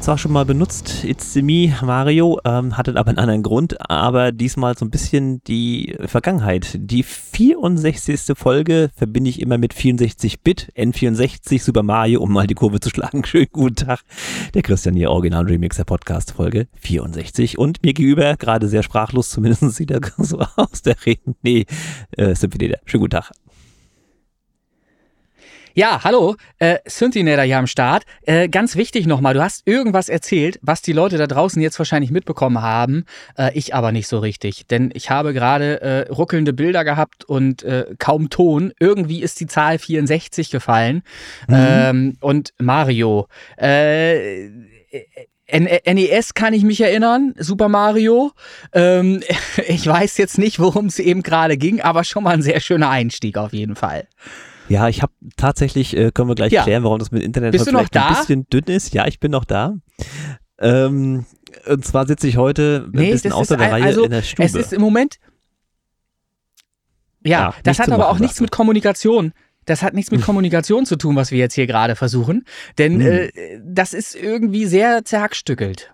zwar schon mal benutzt, It's Me Mario, ähm, hatte aber einen anderen Grund, aber diesmal so ein bisschen die Vergangenheit. Die 64. Folge verbinde ich immer mit 64-Bit, N64 Super Mario, um mal die Kurve zu schlagen. Schönen guten Tag. Der Christian hier, Original Remixer Podcast Folge 64 und mir gegenüber, gerade sehr sprachlos, zumindest sieht er so aus, der Reden. Nee, äh, Symphony, schönen guten Tag. Ja, hallo, äh, Synthinator hier am Start. Äh, ganz wichtig nochmal, du hast irgendwas erzählt, was die Leute da draußen jetzt wahrscheinlich mitbekommen haben, äh, ich aber nicht so richtig. Denn ich habe gerade äh, ruckelnde Bilder gehabt und äh, kaum Ton. Irgendwie ist die Zahl 64 gefallen. Mhm. Ähm, und Mario. Äh, NES kann ich mich erinnern, Super Mario. Ähm, ich weiß jetzt nicht, worum es eben gerade ging, aber schon mal ein sehr schöner Einstieg auf jeden Fall. Ja, ich habe tatsächlich, äh, können wir gleich ja. klären, warum das mit Internet Bist vielleicht ein bisschen dünn ist. Ja, ich bin noch da. Ähm, und zwar sitze ich heute ein nee, bisschen außer der Reihe also, in der Stube. Es ist im Moment. Ja, ja das hat aber auch nichts mit Kommunikation. Das hat nichts mit hm. Kommunikation zu tun, was wir jetzt hier gerade versuchen. Denn hm. äh, das ist irgendwie sehr zerhackstückelt.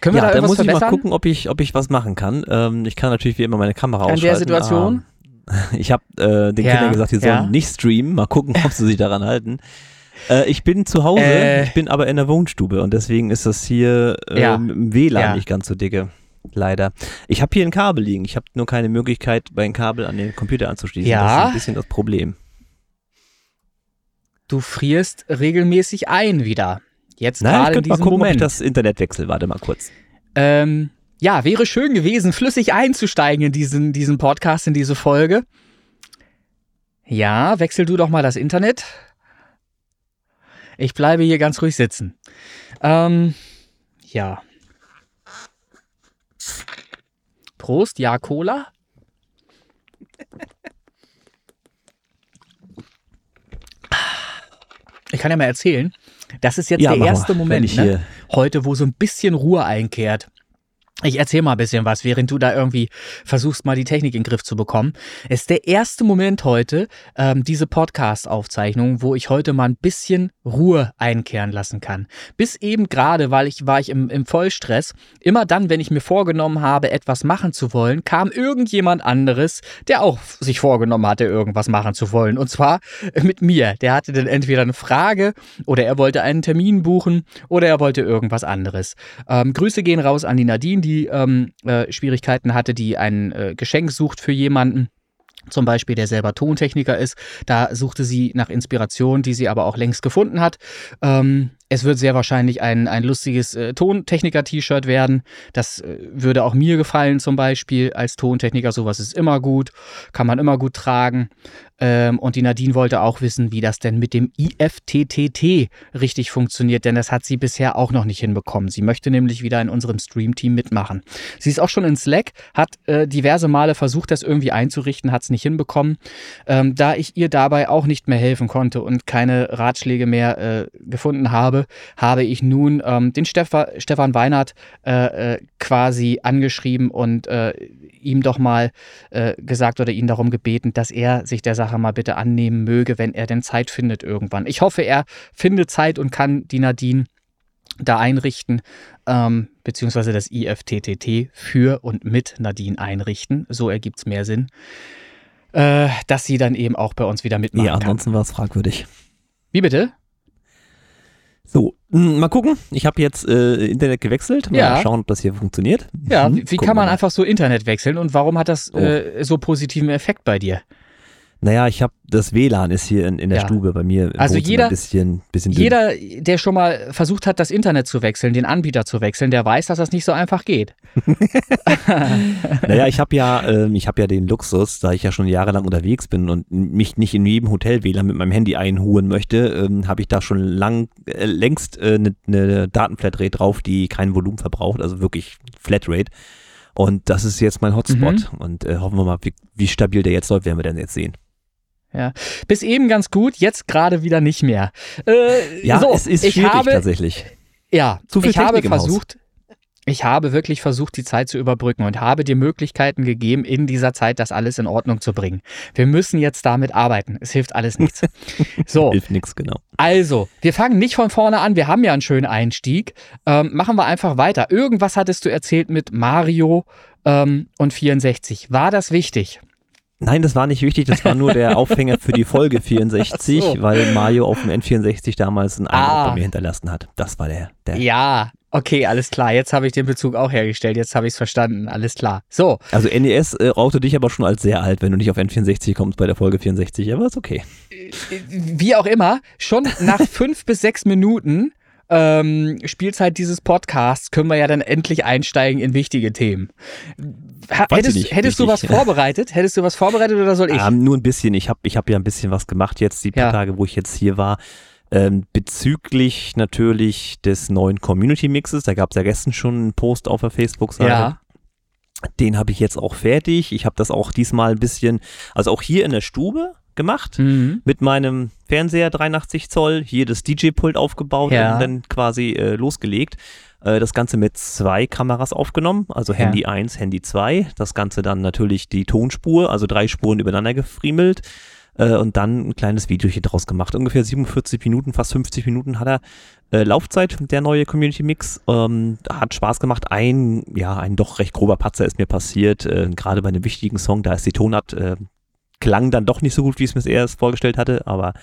Können wir ja, da, da muss ich verbessern? mal gucken, ob ich, ob ich was machen kann. Ähm, ich kann natürlich wie immer meine Kamera An ausschalten. In der Situation? Ich habe äh, den ja, Kindern gesagt, sie sollen ja. nicht streamen. Mal gucken, ob sie sich daran halten. Äh, ich bin zu Hause, äh, ich bin aber in der Wohnstube und deswegen ist das hier äh, ja. im WLAN nicht ganz so dicke. Leider. Ich habe hier ein Kabel liegen. Ich habe nur keine Möglichkeit, mein Kabel an den Computer anzuschließen. Ja. Das ist ein bisschen das Problem. Du frierst regelmäßig ein wieder. Jetzt gerade in diesem mal gucken, Moment. Ob ich das Internet wechsel. Warte mal kurz. Ähm, ja, wäre schön gewesen, flüssig einzusteigen in diesen, diesen Podcast, in diese Folge. Ja, wechsel du doch mal das Internet. Ich bleibe hier ganz ruhig sitzen. Ähm, ja. Prost, ja, Cola. Ich kann ja mal erzählen, das ist jetzt ja, der erste Moment ne? heute, wo so ein bisschen Ruhe einkehrt. Ich erzähle mal ein bisschen was, während du da irgendwie versuchst, mal die Technik in den Griff zu bekommen. Es ist der erste Moment heute, ähm, diese Podcast-Aufzeichnung, wo ich heute mal ein bisschen Ruhe einkehren lassen kann. Bis eben gerade, weil ich war ich im, im Vollstress. Immer dann, wenn ich mir vorgenommen habe, etwas machen zu wollen, kam irgendjemand anderes, der auch sich vorgenommen hatte, irgendwas machen zu wollen. Und zwar mit mir. Der hatte dann entweder eine Frage oder er wollte einen Termin buchen oder er wollte irgendwas anderes. Ähm, Grüße gehen raus an die Nadine, die die ähm, äh, Schwierigkeiten hatte, die ein äh, Geschenk sucht für jemanden zum Beispiel, der selber Tontechniker ist. Da suchte sie nach Inspiration, die sie aber auch längst gefunden hat. Ähm, es wird sehr wahrscheinlich ein, ein lustiges äh, Tontechniker-T-Shirt werden. Das äh, würde auch mir gefallen, zum Beispiel als Tontechniker. Sowas ist immer gut, kann man immer gut tragen. Ähm, und die Nadine wollte auch wissen, wie das denn mit dem IFTTT richtig funktioniert, denn das hat sie bisher auch noch nicht hinbekommen. Sie möchte nämlich wieder in unserem Stream-Team mitmachen. Sie ist auch schon in Slack, hat äh, diverse Male versucht, das irgendwie einzurichten, hat es nicht hinbekommen. Ähm, da ich ihr dabei auch nicht mehr helfen konnte und keine Ratschläge mehr äh, gefunden habe, habe, ich nun ähm, den Stefa Stefan Weinert äh, äh, quasi angeschrieben und äh, ihm doch mal äh, gesagt oder ihn darum gebeten, dass er sich der Sache mal bitte annehmen möge, wenn er denn Zeit findet irgendwann. Ich hoffe, er findet Zeit und kann die Nadine da einrichten, ähm, beziehungsweise das IFTTT für und mit Nadine einrichten. So ergibt es mehr Sinn. Äh, dass sie dann eben auch bei uns wieder mitmachen ja, ansonsten war es fragwürdig. Wie bitte? So, mal gucken. Ich habe jetzt äh, Internet gewechselt. Mal ja. schauen, ob das hier funktioniert. Ja, hm, wie, wie kann man einfach so Internet wechseln und warum hat das oh. äh, so positiven Effekt bei dir? Naja, ich habe das WLAN ist hier in, in der ja. Stube bei mir. Also jeder, ein bisschen, bisschen jeder, der schon mal versucht hat, das Internet zu wechseln, den Anbieter zu wechseln, der weiß, dass das nicht so einfach geht. naja, ich habe ja, ähm, ich habe ja den Luxus, da ich ja schon jahrelang unterwegs bin und mich nicht in jedem Hotel WLAN mit meinem Handy einhuren möchte, ähm, habe ich da schon lang, äh, längst eine äh, ne, ne Datenflatrate drauf, die kein Volumen verbraucht, also wirklich Flatrate. Und das ist jetzt mein Hotspot. Mhm. Und äh, hoffen wir mal, wie, wie stabil der jetzt läuft, werden wir dann jetzt sehen. Ja. Bis eben ganz gut, jetzt gerade wieder nicht mehr. Äh, ja, so, es ist schwierig habe, tatsächlich. Ja, Zu viel ich Technik habe versucht. ich habe wirklich versucht, die Zeit zu überbrücken und habe dir Möglichkeiten gegeben, in dieser Zeit das alles in Ordnung zu bringen. Wir müssen jetzt damit arbeiten. Es hilft alles nichts. So. hilft nichts, genau. Also, wir fangen nicht von vorne an. Wir haben ja einen schönen Einstieg. Ähm, machen wir einfach weiter. Irgendwas hattest du erzählt mit Mario ähm, und 64. War das wichtig? Nein, das war nicht wichtig, das war nur der Aufhänger für die Folge 64, so. weil Mario auf dem N64 damals einen Eindruck ah. bei mir hinterlassen hat. Das war der. der ja, Okay, alles klar. Jetzt habe ich den Bezug auch hergestellt. Jetzt habe ich es verstanden. Alles klar. So. Also NES äh, raute dich aber schon als sehr alt, wenn du nicht auf N64 kommst bei der Folge 64. Aber ist okay. Wie auch immer, schon nach fünf bis sechs Minuten ähm, Spielzeit dieses Podcasts können wir ja dann endlich einsteigen in wichtige Themen. Ha hättest, nicht, hättest du was vorbereitet? Hättest du was vorbereitet oder soll ich? Ähm, nur ein bisschen. Ich habe ich hab ja ein bisschen was gemacht jetzt, die paar ja. Tage, wo ich jetzt hier war. Ähm, bezüglich natürlich des neuen Community Mixes, da gab es ja gestern schon einen Post auf der Facebook-Seite. Ja. Den habe ich jetzt auch fertig. Ich habe das auch diesmal ein bisschen, also auch hier in der Stube gemacht, mhm. mit meinem Fernseher 83 Zoll, hier das DJ-Pult aufgebaut ja. und dann quasi äh, losgelegt. Äh, das Ganze mit zwei Kameras aufgenommen, also ja. Handy 1, Handy 2. Das Ganze dann natürlich die Tonspur, also drei Spuren übereinander gefriemelt äh, und dann ein kleines Videochen draus gemacht. Ungefähr 47 Minuten, fast 50 Minuten hat er äh, Laufzeit, der neue Community Mix. Ähm, hat Spaß gemacht. Ein, ja, ein doch recht grober Patzer ist mir passiert, äh, gerade bei einem wichtigen Song, da ist die Tonart, äh, klang dann doch nicht so gut, wie ich es mir erst vorgestellt hatte, aber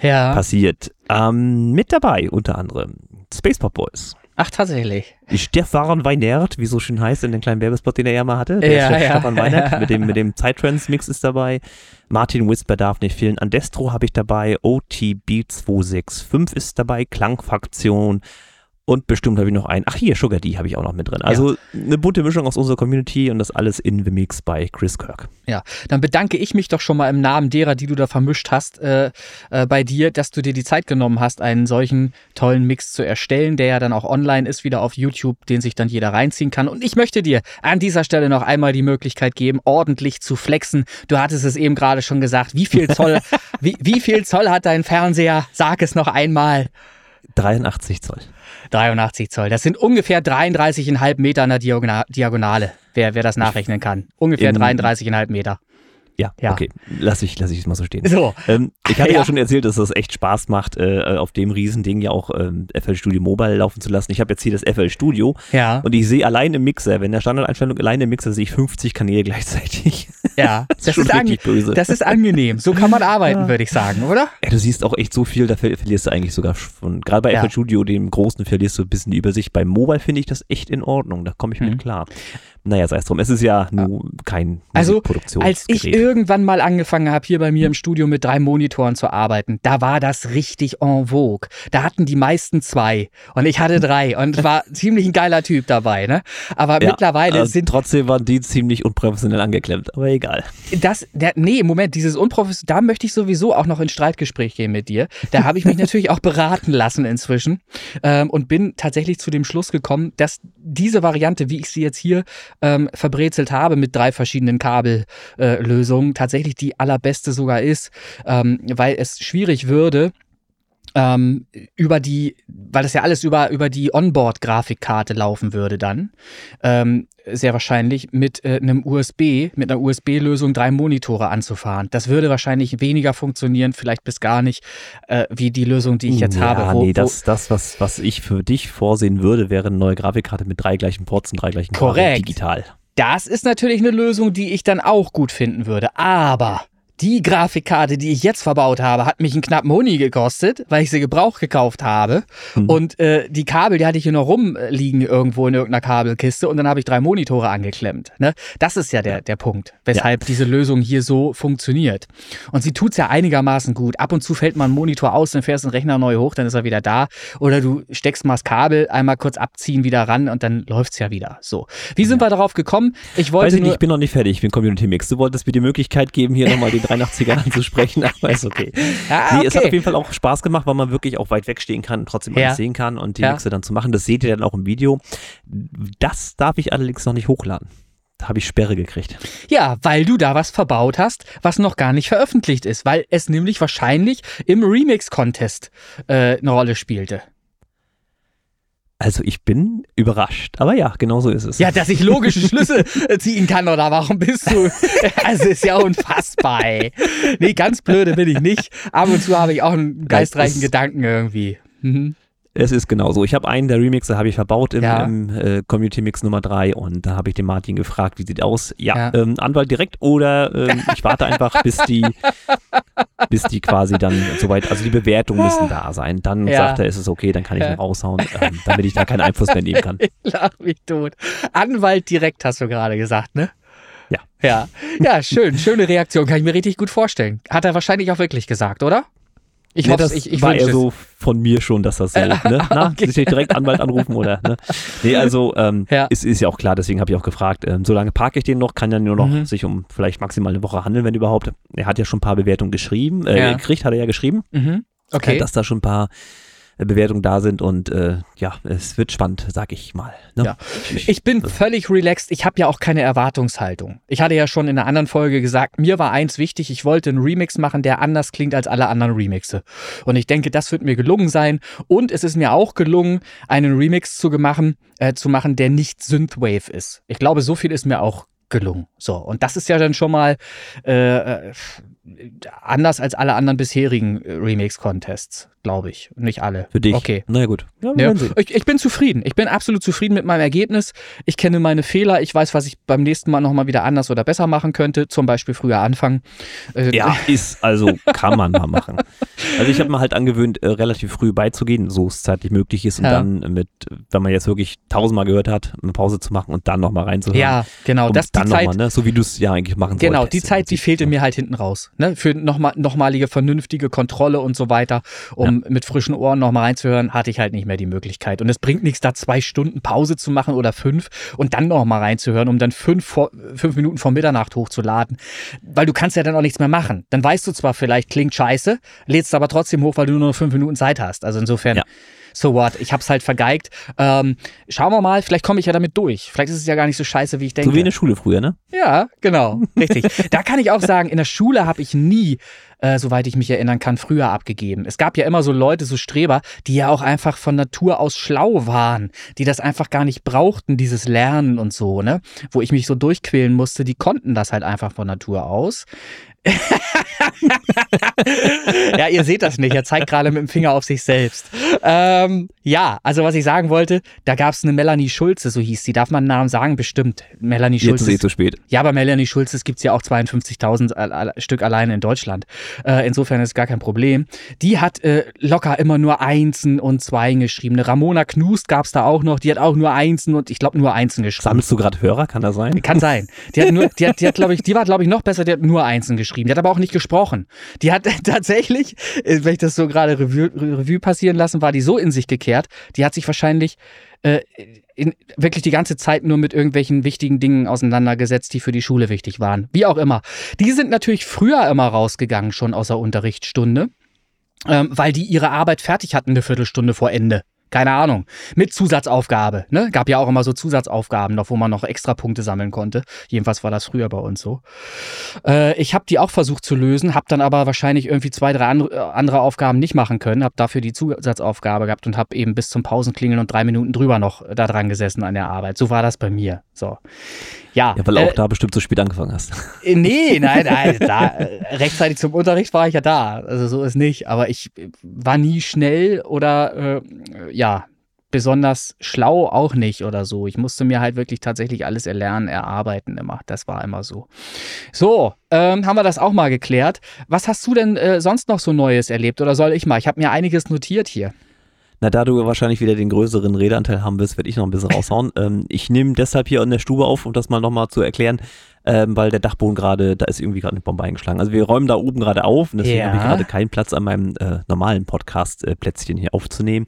ja. passiert. Ähm, mit dabei unter anderem Space Pop Boys. Ach, tatsächlich. Stefan Weinert, wie so schön heißt in den kleinen Werbespot, den er ja mal hatte. Der ja, ja, Stefan Weinert ja. mit dem, mit dem Zeittrans-Mix ist dabei. Martin Whisper darf nicht fehlen. Andestro habe ich dabei. OTB265 ist dabei. Klangfaktion. Und bestimmt habe ich noch einen. Ach hier, Sugar D habe ich auch noch mit drin. Also ja. eine bunte Mischung aus unserer Community und das alles in The Mix bei Chris Kirk. Ja, dann bedanke ich mich doch schon mal im Namen derer, die du da vermischt hast, äh, äh, bei dir, dass du dir die Zeit genommen hast, einen solchen tollen Mix zu erstellen, der ja dann auch online ist, wieder auf YouTube, den sich dann jeder reinziehen kann. Und ich möchte dir an dieser Stelle noch einmal die Möglichkeit geben, ordentlich zu flexen. Du hattest es eben gerade schon gesagt. Wie viel Zoll, wie, wie viel Zoll hat dein Fernseher? Sag es noch einmal. 83 Zoll. 83 Zoll. Das sind ungefähr 33,5 Meter an der Diagonale, wer, wer das nachrechnen kann. Ungefähr 33,5 Meter. Ja, ja, okay. Lass ich, lass ich es mal so stehen. So. Ähm, ich hatte ja. ja. schon erzählt, dass das echt Spaß macht, äh, auf dem Riesending ja auch ähm, FL Studio Mobile laufen zu lassen. Ich habe jetzt hier das FL Studio ja. und ich sehe allein im Mixer, wenn der Standardeinstellung allein im Mixer sehe ich 50 Kanäle gleichzeitig. Ja, das, das ist, ist böse. Das ist angenehm. So kann man arbeiten, ja. würde ich sagen, oder? Ja, du siehst auch echt so viel, da verlierst du eigentlich sogar von, gerade bei FL Studio, dem großen, verlierst du ein bisschen die Übersicht. Beim Mobile finde ich das echt in Ordnung, da komme ich mhm. mit klar. Naja, sei es drum. Es ist ja nur kein Also, als ich irgendwann mal angefangen habe, hier bei mir im Studio mit drei Monitoren zu arbeiten, da war das richtig en vogue. Da hatten die meisten zwei und ich hatte drei und war ziemlich ein geiler Typ dabei, ne? Aber ja, mittlerweile also sind. Trotzdem waren die ziemlich unprofessionell angeklemmt, aber egal. Das, der, nee, Moment, dieses unprofessionell, da möchte ich sowieso auch noch in Streitgespräch gehen mit dir. Da habe ich mich natürlich auch beraten lassen inzwischen ähm, und bin tatsächlich zu dem Schluss gekommen, dass diese Variante, wie ich sie jetzt hier ähm, verbrezelt habe mit drei verschiedenen Kabellösungen, äh, tatsächlich die allerbeste sogar ist, ähm, weil es schwierig würde, ähm, über die, weil das ja alles über, über die Onboard-Grafikkarte laufen würde dann, ähm, sehr wahrscheinlich mit äh, einem USB, mit einer USB-Lösung drei Monitore anzufahren. Das würde wahrscheinlich weniger funktionieren, vielleicht bis gar nicht, äh, wie die Lösung, die ich jetzt ja, habe. Wo, nee, das, das was, was ich für dich vorsehen würde, wäre eine neue Grafikkarte mit drei gleichen Ports und drei gleichen Korrekt. digital. Das ist natürlich eine Lösung, die ich dann auch gut finden würde. Aber die Grafikkarte, die ich jetzt verbaut habe, hat mich einen knappen Huni gekostet, weil ich sie gebraucht gekauft habe. Mhm. Und äh, die Kabel, die hatte ich hier noch rumliegen irgendwo in irgendeiner Kabelkiste und dann habe ich drei Monitore angeklemmt. Ne? Das ist ja der, der Punkt, weshalb ja. diese Lösung hier so funktioniert. Und sie tut's ja einigermaßen gut. Ab und zu fällt mal ein Monitor aus, dann fährst du den Rechner neu hoch, dann ist er wieder da. Oder du steckst mal das Kabel, einmal kurz abziehen, wieder ran und dann läuft's ja wieder. So. Wie sind ja. wir darauf gekommen? Ich wollte. Weiß ich nicht, ich bin noch nicht fertig, ich bin Community Mix. Du wolltest mir die Möglichkeit geben, hier nochmal den 83er anzusprechen, aber ist okay. Ja, okay. Nee, es hat auf jeden Fall auch Spaß gemacht, weil man wirklich auch weit wegstehen kann und trotzdem ja. alles sehen kann und die ja. Mixe dann zu machen. Das seht ihr dann auch im Video. Das darf ich allerdings noch nicht hochladen. Da habe ich Sperre gekriegt. Ja, weil du da was verbaut hast, was noch gar nicht veröffentlicht ist, weil es nämlich wahrscheinlich im Remix-Contest äh, eine Rolle spielte. Also ich bin überrascht, aber ja, genau so ist es. Ja, dass ich logische Schlüsse äh, ziehen kann oder warum bist du? Also ist ja unfassbar. Ey. Nee, ganz blöde bin ich nicht. Ab und zu habe ich auch einen geistreichen Gedanken irgendwie. Mhm. Es ist genauso. Ich habe einen der Remixe habe ich verbaut im, ja. im äh, Community Mix Nummer 3 und da habe ich den Martin gefragt, wie sieht aus? Ja, ja. Ähm, Anwalt direkt oder ähm, ich warte einfach, bis die bis die quasi dann soweit, also die Bewertungen müssen da sein. Dann ja. sagt er, ist es okay, dann kann ich ihn raushauen, ähm, damit ich da keinen Einfluss mehr nehmen kann. Ich lach mich tot. Anwalt direkt hast du gerade gesagt, ne? Ja. Ja. Ja, schön. Schöne Reaktion. Kann ich mir richtig gut vorstellen. Hat er wahrscheinlich auch wirklich gesagt, oder? Ich nee, das ich, ich war eher so von mir schon, dass das so, äh, ne? Na, okay. Direkt Anwalt anrufen oder, ne? Nee, also, ähm, ja. Ist, ist ja auch klar, deswegen habe ich auch gefragt, ähm, solange parke ich den noch, kann ja nur noch mhm. sich um vielleicht maximal eine Woche handeln, wenn überhaupt. Er hat ja schon ein paar Bewertungen geschrieben, äh, ja. gekriegt, hat er ja geschrieben. Mhm. Okay. Dass da schon ein paar Bewertungen da sind und äh, ja, es wird spannend, sag ich mal. Ne? Ja. Ich bin völlig relaxed. Ich habe ja auch keine Erwartungshaltung. Ich hatte ja schon in einer anderen Folge gesagt, mir war eins wichtig, ich wollte einen Remix machen, der anders klingt als alle anderen Remixe. Und ich denke, das wird mir gelungen sein. Und es ist mir auch gelungen, einen Remix zu machen, äh, zu machen, der nicht Synthwave ist. Ich glaube, so viel ist mir auch gelungen. So, und das ist ja dann schon mal äh, äh anders als alle anderen bisherigen äh, Remix-Contests, glaube ich. Nicht alle. Für dich. Okay. Na ja, gut. Ja, ja. Ich, ich, bin zufrieden. Ich bin absolut zufrieden mit meinem Ergebnis. Ich kenne meine Fehler. Ich weiß, was ich beim nächsten Mal nochmal wieder anders oder besser machen könnte. Zum Beispiel früher anfangen. Äh, ja, ist, also kann man mal machen. Also ich habe mir halt angewöhnt, äh, relativ früh beizugehen, so es zeitlich möglich ist und ja. dann mit, wenn man jetzt wirklich tausendmal gehört hat, eine Pause zu machen und dann nochmal reinzuhören. Ja, genau. Und das dann nochmal, ne? so wie du es ja eigentlich machen Genau, wolltest. die Zeit, die fehlte mir halt hinten raus ne, für nochmal, nochmalige vernünftige Kontrolle und so weiter, um ja. mit frischen Ohren nochmal reinzuhören, hatte ich halt nicht mehr die Möglichkeit. Und es bringt nichts, da zwei Stunden Pause zu machen oder fünf und dann nochmal reinzuhören, um dann fünf, vor, fünf Minuten vor Mitternacht hochzuladen. Weil du kannst ja dann auch nichts mehr machen. Dann weißt du zwar vielleicht, klingt scheiße, lädst aber trotzdem hoch, weil du nur noch fünf Minuten Zeit hast. Also insofern. Ja so what, ich hab's halt vergeigt. Ähm, schauen wir mal, vielleicht komme ich ja damit durch. Vielleicht ist es ja gar nicht so scheiße, wie ich denke. So wie in der Schule früher, ne? Ja, genau, richtig. da kann ich auch sagen, in der Schule habe ich nie äh, soweit ich mich erinnern kann, früher abgegeben. Es gab ja immer so Leute, so Streber, die ja auch einfach von Natur aus schlau waren, die das einfach gar nicht brauchten, dieses Lernen und so, ne? Wo ich mich so durchquälen musste, die konnten das halt einfach von Natur aus. ja, ihr seht das nicht. Er zeigt gerade mit dem Finger auf sich selbst. Ähm, ja, also was ich sagen wollte, da gab es eine Melanie Schulze, so hieß sie. Darf man einen Namen sagen? Bestimmt. Melanie Schulze. Jetzt ist eh zu spät. Ja, aber Melanie Schulze gibt es ja auch 52.000 Stück alleine in Deutschland. Äh, insofern ist gar kein Problem. Die hat äh, locker immer nur Einsen und Zweien geschrieben. Eine Ramona Knust gab es da auch noch. Die hat auch nur Einsen und ich glaube nur Einsen geschrieben. Sammelst du gerade Hörer? Kann das sein? Kann sein. Die hat nur, die hat, die hat glaube ich, die war glaube ich noch besser. Die hat nur Einsen geschrieben. Die hat aber auch nicht gesprochen. Die hat tatsächlich, äh, wenn ich das so gerade Revue, Revue passieren lassen, war die so in sich gekehrt. Die hat sich wahrscheinlich äh, in, wirklich die ganze Zeit nur mit irgendwelchen wichtigen Dingen auseinandergesetzt, die für die Schule wichtig waren. Wie auch immer. Die sind natürlich früher immer rausgegangen, schon aus der Unterrichtsstunde, ähm, weil die ihre Arbeit fertig hatten, eine Viertelstunde vor Ende keine Ahnung, mit Zusatzaufgabe. Ne? Gab ja auch immer so Zusatzaufgaben noch, wo man noch extra Punkte sammeln konnte. Jedenfalls war das früher bei uns so. Äh, ich habe die auch versucht zu lösen, habe dann aber wahrscheinlich irgendwie zwei, drei andere, Aufgaben nicht machen können, habe dafür die Zusatzaufgabe gehabt und habe eben bis zum Pausenklingeln und drei Minuten drüber noch da dran gesessen an der Arbeit. So war das bei mir. So. Ja, ja, weil äh, auch da bestimmt so spät angefangen hast. Äh, nee, nein, nein, da, äh, rechtzeitig zum Unterricht war ich ja da. Also so ist nicht. Aber ich war nie schnell oder äh, ja, besonders schlau auch nicht oder so. Ich musste mir halt wirklich tatsächlich alles erlernen, erarbeiten immer. Das war immer so. So, ähm, haben wir das auch mal geklärt. Was hast du denn äh, sonst noch so Neues erlebt oder soll ich mal? Ich habe mir einiges notiert hier. Na, da du wahrscheinlich wieder den größeren Redeanteil haben wirst, werde ich noch ein bisschen raushauen. ähm, ich nehme deshalb hier in der Stube auf, um das mal nochmal zu erklären, ähm, weil der Dachboden gerade, da ist irgendwie gerade eine Bombe eingeschlagen. Also wir räumen da oben gerade auf und deswegen ja. habe ich gerade keinen Platz an meinem äh, normalen Podcast-Plätzchen hier aufzunehmen.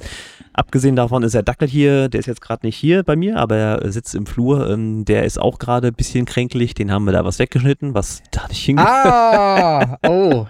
Abgesehen davon ist der Dackel hier, der ist jetzt gerade nicht hier bei mir, aber er sitzt im Flur. Ähm, der ist auch gerade ein bisschen kränklich, den haben wir da was weggeschnitten, was da nicht hingehört. Ah, oh.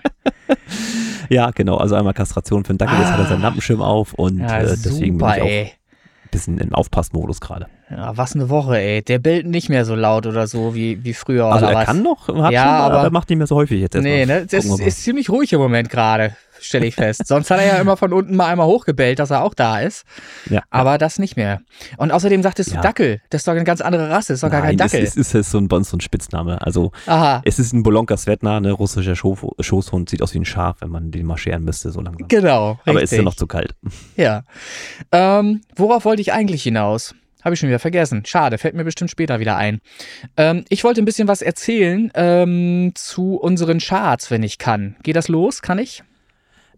Ja, genau. Also einmal Kastration für den Dackel, ah. jetzt hat er seinen ah. Lampenschirm auf und ja, äh, deswegen super, bin ich auch ey. ein bisschen im Aufpassmodus gerade. Ja, was eine Woche, ey. Der bellt nicht mehr so laut oder so wie, wie früher. Also er was? kann noch, ja, schon, aber, aber macht nicht mehr so häufig jetzt erstmal. Nee, ne? Das ist ziemlich ruhig im Moment gerade. Stelle ich fest. Sonst hat er ja immer von unten mal einmal hochgebellt, dass er auch da ist. Ja. Aber das nicht mehr. Und außerdem sagtest du ja. Dackel. Das ist doch eine ganz andere Rasse. Das ist doch Nein, gar kein Dackel. Es ist, ist, so, ein, so ein Spitzname. Also, Aha. es ist ein Bolonka Svetna, ne, russischer Schoßhund. Sieht aus wie ein Schaf, wenn man den marschieren müsste, so langsam. Genau. Richtig. Aber ist ja noch zu kalt. Ja. Ähm, worauf wollte ich eigentlich hinaus? Habe ich schon wieder vergessen. Schade, fällt mir bestimmt später wieder ein. Ähm, ich wollte ein bisschen was erzählen ähm, zu unseren Charts, wenn ich kann. Geht das los? Kann ich?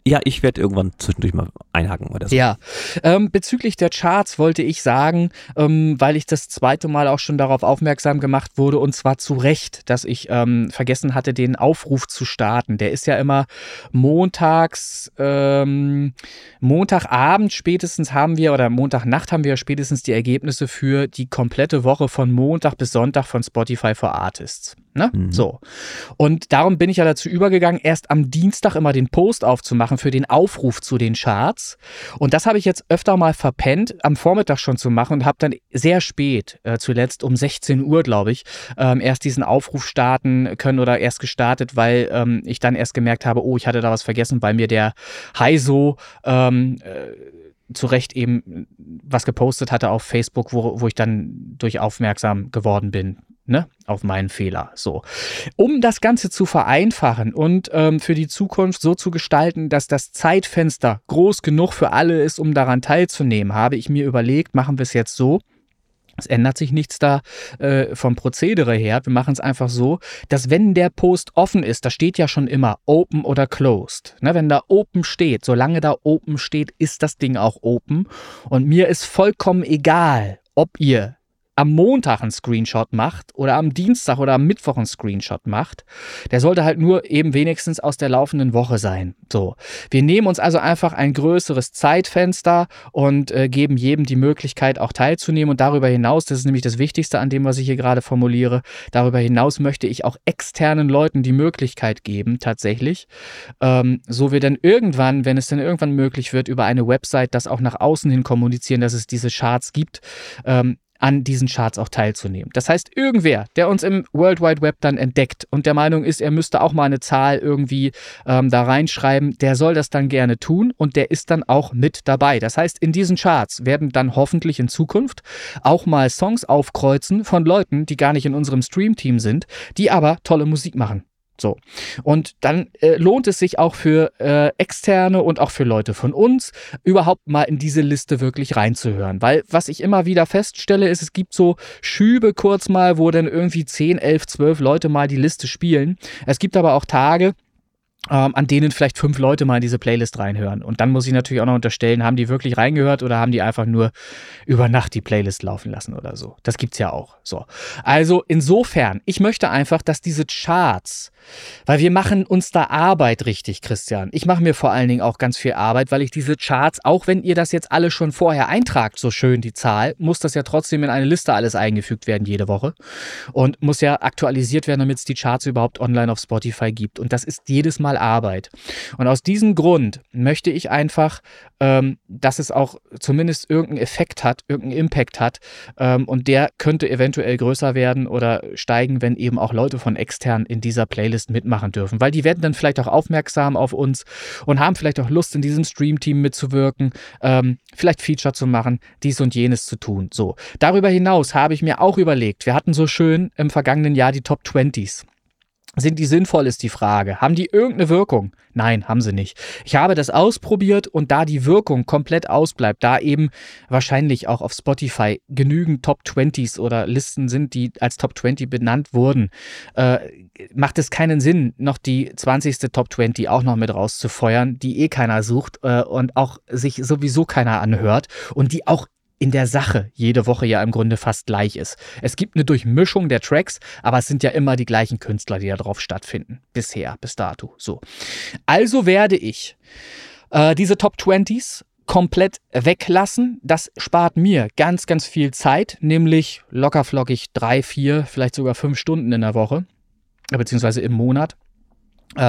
Ja, ich werde irgendwann zwischendurch mal einhaken oder so. Ja, ähm, bezüglich der Charts wollte ich sagen, ähm, weil ich das zweite Mal auch schon darauf aufmerksam gemacht wurde und zwar zu Recht, dass ich ähm, vergessen hatte, den Aufruf zu starten. Der ist ja immer montags, ähm, Montagabend spätestens haben wir oder Montagnacht haben wir spätestens die Ergebnisse für die komplette Woche von Montag bis Sonntag von Spotify for Artists. Ne? Mhm. So. Und darum bin ich ja dazu übergegangen, erst am Dienstag immer den Post aufzumachen für den Aufruf zu den Charts. Und das habe ich jetzt öfter mal verpennt, am Vormittag schon zu machen und habe dann sehr spät, äh, zuletzt um 16 Uhr, glaube ich, ähm, erst diesen Aufruf starten können oder erst gestartet, weil ähm, ich dann erst gemerkt habe, oh, ich hatte da was vergessen, weil mir der Heiso ähm, äh, zu Recht eben was gepostet hatte auf Facebook, wo, wo ich dann durch aufmerksam geworden bin ne, auf meinen Fehler. So. Um das Ganze zu vereinfachen und ähm, für die Zukunft so zu gestalten, dass das Zeitfenster groß genug für alle ist, um daran teilzunehmen, habe ich mir überlegt, machen wir es jetzt so. Es ändert sich nichts da äh, vom Prozedere her. Wir machen es einfach so, dass wenn der Post offen ist, da steht ja schon immer Open oder Closed. Ne, wenn da Open steht, solange da Open steht, ist das Ding auch Open. Und mir ist vollkommen egal, ob ihr am Montag einen Screenshot macht oder am Dienstag oder am Mittwoch einen Screenshot macht. Der sollte halt nur eben wenigstens aus der laufenden Woche sein. So. Wir nehmen uns also einfach ein größeres Zeitfenster und äh, geben jedem die Möglichkeit, auch teilzunehmen. Und darüber hinaus, das ist nämlich das Wichtigste an dem, was ich hier gerade formuliere, darüber hinaus möchte ich auch externen Leuten die Möglichkeit geben, tatsächlich, ähm, so wir dann irgendwann, wenn es dann irgendwann möglich wird, über eine Website das auch nach außen hin kommunizieren, dass es diese Charts gibt, ähm, an diesen Charts auch teilzunehmen. Das heißt, irgendwer, der uns im World Wide Web dann entdeckt und der Meinung ist, er müsste auch mal eine Zahl irgendwie ähm, da reinschreiben, der soll das dann gerne tun und der ist dann auch mit dabei. Das heißt, in diesen Charts werden dann hoffentlich in Zukunft auch mal Songs aufkreuzen von Leuten, die gar nicht in unserem Stream-Team sind, die aber tolle Musik machen. So. Und dann äh, lohnt es sich auch für äh, Externe und auch für Leute von uns, überhaupt mal in diese Liste wirklich reinzuhören. Weil was ich immer wieder feststelle, ist, es gibt so Schübe kurz mal, wo dann irgendwie 10, 11, 12 Leute mal die Liste spielen. Es gibt aber auch Tage, ähm, an denen vielleicht fünf Leute mal in diese Playlist reinhören. Und dann muss ich natürlich auch noch unterstellen, haben die wirklich reingehört oder haben die einfach nur über Nacht die Playlist laufen lassen oder so. Das gibt's ja auch. So. Also insofern, ich möchte einfach, dass diese Charts, weil wir machen uns da Arbeit richtig, Christian. Ich mache mir vor allen Dingen auch ganz viel Arbeit, weil ich diese Charts, auch wenn ihr das jetzt alle schon vorher eintragt, so schön die Zahl, muss das ja trotzdem in eine Liste alles eingefügt werden jede Woche und muss ja aktualisiert werden, damit es die Charts überhaupt online auf Spotify gibt. Und das ist jedes Mal Arbeit. Und aus diesem Grund möchte ich einfach, ähm, dass es auch zumindest irgendeinen Effekt hat, irgendeinen Impact hat. Ähm, und der könnte eventuell größer werden oder steigen, wenn eben auch Leute von extern in dieser Playlist mitmachen dürfen. Weil die werden dann vielleicht auch aufmerksam auf uns und haben vielleicht auch Lust, in diesem Stream-Team mitzuwirken, ähm, vielleicht Feature zu machen, dies und jenes zu tun. So. Darüber hinaus habe ich mir auch überlegt, wir hatten so schön im vergangenen Jahr die Top 20s. Sind die sinnvoll, ist die Frage. Haben die irgendeine Wirkung? Nein, haben sie nicht. Ich habe das ausprobiert und da die Wirkung komplett ausbleibt, da eben wahrscheinlich auch auf Spotify genügend Top 20s oder Listen sind, die als Top 20 benannt wurden, äh, macht es keinen Sinn, noch die 20. Top 20 auch noch mit rauszufeuern, die eh keiner sucht äh, und auch sich sowieso keiner anhört und die auch in der Sache jede Woche ja im Grunde fast gleich ist. Es gibt eine Durchmischung der Tracks, aber es sind ja immer die gleichen Künstler, die da drauf stattfinden. Bisher, bis dato. So. Also werde ich äh, diese Top 20s komplett weglassen. Das spart mir ganz, ganz viel Zeit, nämlich lockerflockig drei, vier, vielleicht sogar fünf Stunden in der Woche, beziehungsweise im Monat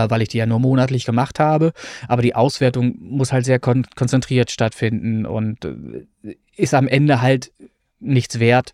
weil ich die ja nur monatlich gemacht habe. Aber die Auswertung muss halt sehr kon konzentriert stattfinden und äh, ist am Ende halt nichts wert.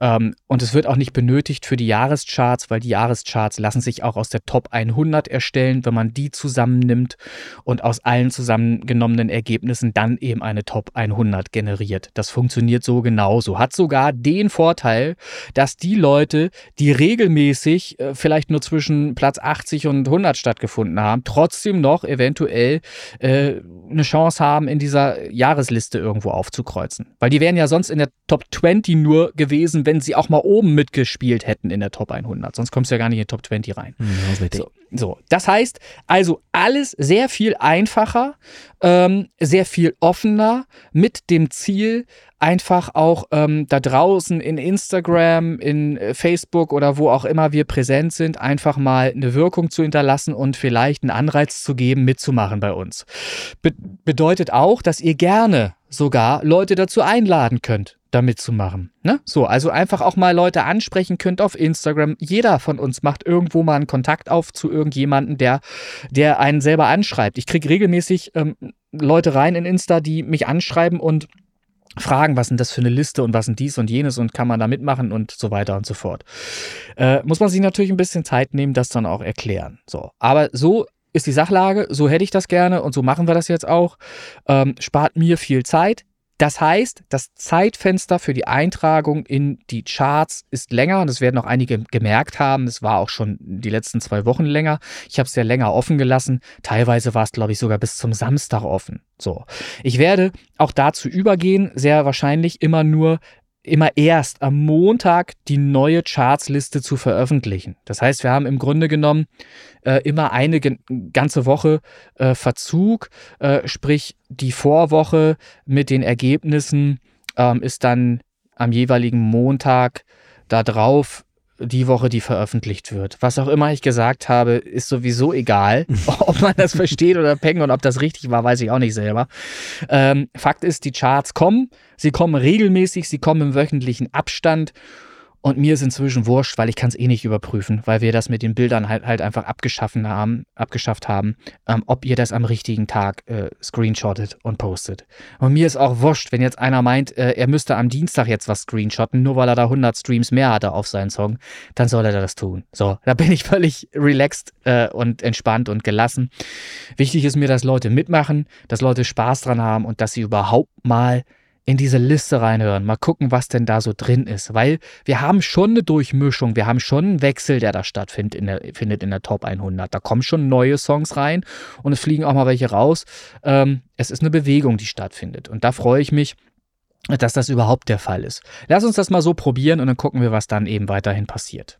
Ähm, und es wird auch nicht benötigt für die Jahrescharts, weil die Jahrescharts lassen sich auch aus der Top 100 erstellen, wenn man die zusammennimmt und aus allen zusammengenommenen Ergebnissen dann eben eine Top 100 generiert. Das funktioniert so genauso. Hat sogar den Vorteil, dass die Leute, die regelmäßig äh, vielleicht nur zwischen Platz 80 und 100 stattgefunden haben, trotzdem noch eventuell äh, eine Chance haben, in dieser Jahresliste irgendwo aufzukreuzen. Weil die wären ja sonst in der Top 20 nur gewesen, wenn sie auch mal oben mitgespielt hätten in der Top 100. Sonst kommst du ja gar nicht in die Top 20 rein. Mhm, so, so, das heißt also alles sehr viel einfacher, ähm, sehr viel offener mit dem Ziel, einfach auch ähm, da draußen in Instagram, in äh, Facebook oder wo auch immer wir präsent sind, einfach mal eine Wirkung zu hinterlassen und vielleicht einen Anreiz zu geben, mitzumachen bei uns. Be bedeutet auch, dass ihr gerne sogar Leute dazu einladen könnt, da mitzumachen. Ne? So, also einfach auch mal Leute ansprechen könnt auf Instagram. Jeder von uns macht irgendwo mal einen Kontakt auf zu irgendjemanden, der, der einen selber anschreibt. Ich kriege regelmäßig ähm, Leute rein in Insta, die mich anschreiben und fragen, was sind das für eine Liste und was sind dies und jenes und kann man da mitmachen und so weiter und so fort. Äh, muss man sich natürlich ein bisschen Zeit nehmen, das dann auch erklären. So, aber so ist die Sachlage, so hätte ich das gerne und so machen wir das jetzt auch. Ähm, spart mir viel Zeit, das heißt, das Zeitfenster für die Eintragung in die Charts ist länger und das werden auch einige gemerkt haben. Es war auch schon die letzten zwei Wochen länger. Ich habe es ja länger offen gelassen. Teilweise war es, glaube ich, sogar bis zum Samstag offen. So. Ich werde auch dazu übergehen, sehr wahrscheinlich immer nur immer erst am Montag die neue Chartsliste zu veröffentlichen. Das heißt, wir haben im Grunde genommen äh, immer eine ganze Woche äh, Verzug, äh, sprich die Vorwoche mit den Ergebnissen ähm, ist dann am jeweiligen Montag da drauf die Woche, die veröffentlicht wird. Was auch immer ich gesagt habe, ist sowieso egal. ob man das versteht oder peng und ob das richtig war, weiß ich auch nicht selber. Ähm, Fakt ist, die Charts kommen. Sie kommen regelmäßig, sie kommen im wöchentlichen Abstand. Und mir ist inzwischen wurscht, weil ich kann es eh nicht überprüfen, weil wir das mit den Bildern halt, halt einfach abgeschaffen haben, abgeschafft haben, ähm, ob ihr das am richtigen Tag äh, screenshottet und postet. Und mir ist auch wurscht, wenn jetzt einer meint, äh, er müsste am Dienstag jetzt was screenshotten, nur weil er da 100 Streams mehr hatte auf seinen Song, dann soll er das tun. So, da bin ich völlig relaxed äh, und entspannt und gelassen. Wichtig ist mir, dass Leute mitmachen, dass Leute Spaß dran haben und dass sie überhaupt mal in diese Liste reinhören, mal gucken, was denn da so drin ist, weil wir haben schon eine Durchmischung, wir haben schon einen Wechsel, der da stattfindet in der, findet in der Top 100. Da kommen schon neue Songs rein und es fliegen auch mal welche raus. Ähm, es ist eine Bewegung, die stattfindet und da freue ich mich, dass das überhaupt der Fall ist. Lass uns das mal so probieren und dann gucken wir, was dann eben weiterhin passiert.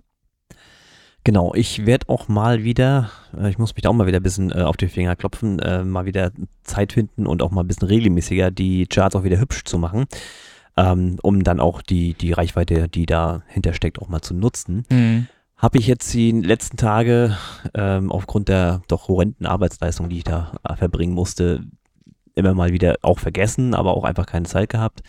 Genau, ich werde auch mal wieder, äh, ich muss mich da auch mal wieder ein bisschen äh, auf die Finger klopfen, äh, mal wieder Zeit finden und auch mal ein bisschen regelmäßiger die Charts auch wieder hübsch zu machen, ähm, um dann auch die, die Reichweite, die dahinter steckt, auch mal zu nutzen. Mhm. Habe ich jetzt die letzten Tage ähm, aufgrund der doch horrenden Arbeitsleistung, die ich da äh, verbringen musste, immer mal wieder auch vergessen, aber auch einfach keine Zeit gehabt.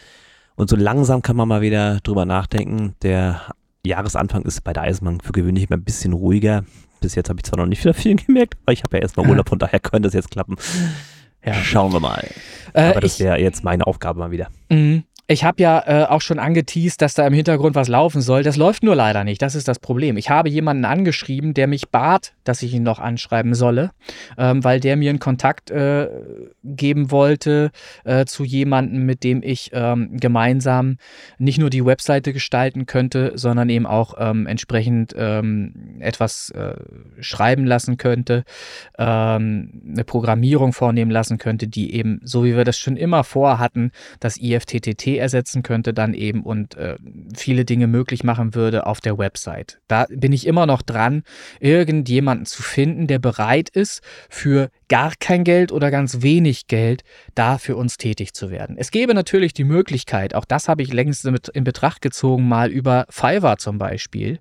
Und so langsam kann man mal wieder drüber nachdenken. Der Jahresanfang ist bei der Eisenbahn für gewöhnlich immer ein bisschen ruhiger. Bis jetzt habe ich zwar noch nicht wieder viel gemerkt, aber ich habe ja erstmal Urlaub, von daher könnte das jetzt klappen. Ja. Schauen wir mal. Äh, aber das wäre jetzt meine Aufgabe mal wieder. Mhm. Ich habe ja äh, auch schon angeteased, dass da im Hintergrund was laufen soll. Das läuft nur leider nicht. Das ist das Problem. Ich habe jemanden angeschrieben, der mich bat, dass ich ihn noch anschreiben solle, ähm, weil der mir einen Kontakt äh, geben wollte äh, zu jemandem, mit dem ich ähm, gemeinsam nicht nur die Webseite gestalten könnte, sondern eben auch ähm, entsprechend ähm, etwas äh, schreiben lassen könnte, ähm, eine Programmierung vornehmen lassen könnte, die eben, so wie wir das schon immer vorhatten, das IFTTT ersetzen könnte dann eben und äh, viele Dinge möglich machen würde auf der Website. Da bin ich immer noch dran, irgendjemanden zu finden, der bereit ist, für gar kein Geld oder ganz wenig Geld da für uns tätig zu werden. Es gäbe natürlich die Möglichkeit, auch das habe ich längst in Betracht gezogen, mal über Fiverr zum Beispiel,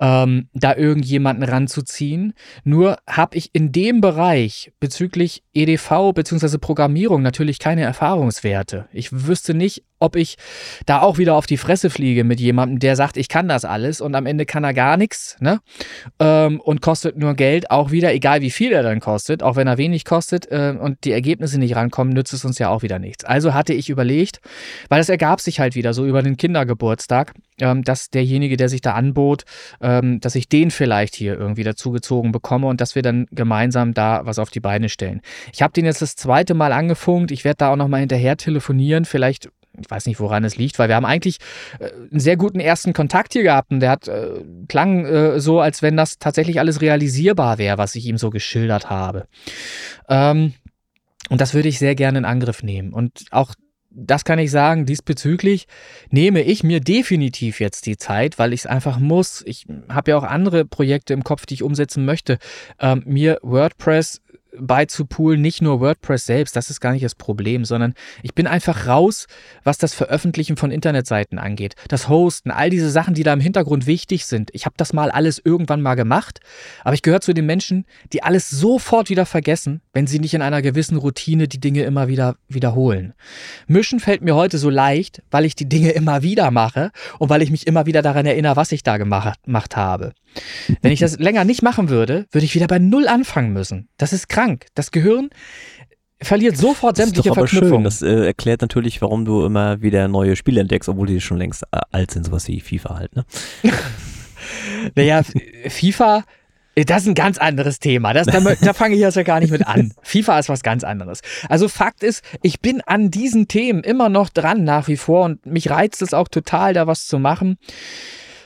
ähm, da irgendjemanden ranzuziehen. Nur habe ich in dem Bereich bezüglich EDV bzw. Programmierung natürlich keine Erfahrungswerte. Ich wüsste nicht, ob ich da auch wieder auf die Fresse fliege mit jemandem, der sagt, ich kann das alles und am Ende kann er gar nichts ne? Ähm, und kostet nur Geld, auch wieder, egal wie viel er dann kostet, auch wenn er wenig kostet äh, und die Ergebnisse nicht rankommen, nützt es uns ja auch wieder nichts. Also hatte ich überlegt, weil es ergab sich halt wieder so über den Kindergeburtstag, ähm, dass derjenige, der sich da anbot, ähm, dass ich den vielleicht hier irgendwie dazugezogen bekomme und dass wir dann gemeinsam da was auf die Beine stellen. Ich habe den jetzt das zweite Mal angefunkt. Ich werde da auch nochmal hinterher telefonieren. Vielleicht ich weiß nicht, woran es liegt, weil wir haben eigentlich äh, einen sehr guten ersten Kontakt hier gehabt und der hat äh, klang äh, so, als wenn das tatsächlich alles realisierbar wäre, was ich ihm so geschildert habe. Ähm, und das würde ich sehr gerne in Angriff nehmen. Und auch das kann ich sagen, diesbezüglich nehme ich mir definitiv jetzt die Zeit, weil ich es einfach muss. Ich habe ja auch andere Projekte im Kopf, die ich umsetzen möchte. Ähm, mir WordPress beizupoolen, nicht nur WordPress selbst, das ist gar nicht das Problem, sondern ich bin einfach raus, was das Veröffentlichen von Internetseiten angeht. Das Hosten, all diese Sachen, die da im Hintergrund wichtig sind. Ich habe das mal alles irgendwann mal gemacht, aber ich gehöre zu den Menschen, die alles sofort wieder vergessen, wenn sie nicht in einer gewissen Routine die Dinge immer wieder wiederholen. Mischen fällt mir heute so leicht, weil ich die Dinge immer wieder mache und weil ich mich immer wieder daran erinnere, was ich da gemacht, gemacht habe. Wenn ich das länger nicht machen würde, würde ich wieder bei Null anfangen müssen. Das ist krank. Das Gehirn verliert sofort sämtliche das ist doch aber Schön. Das äh, erklärt natürlich, warum du immer wieder neue Spiele entdeckst, obwohl die schon längst äh, alt sind, sowas wie FIFA halt, ne? naja, FIFA, äh, das ist ein ganz anderes Thema. Das, da, da fange ich jetzt ja gar nicht mit an. FIFA ist was ganz anderes. Also Fakt ist, ich bin an diesen Themen immer noch dran nach wie vor und mich reizt es auch total, da was zu machen.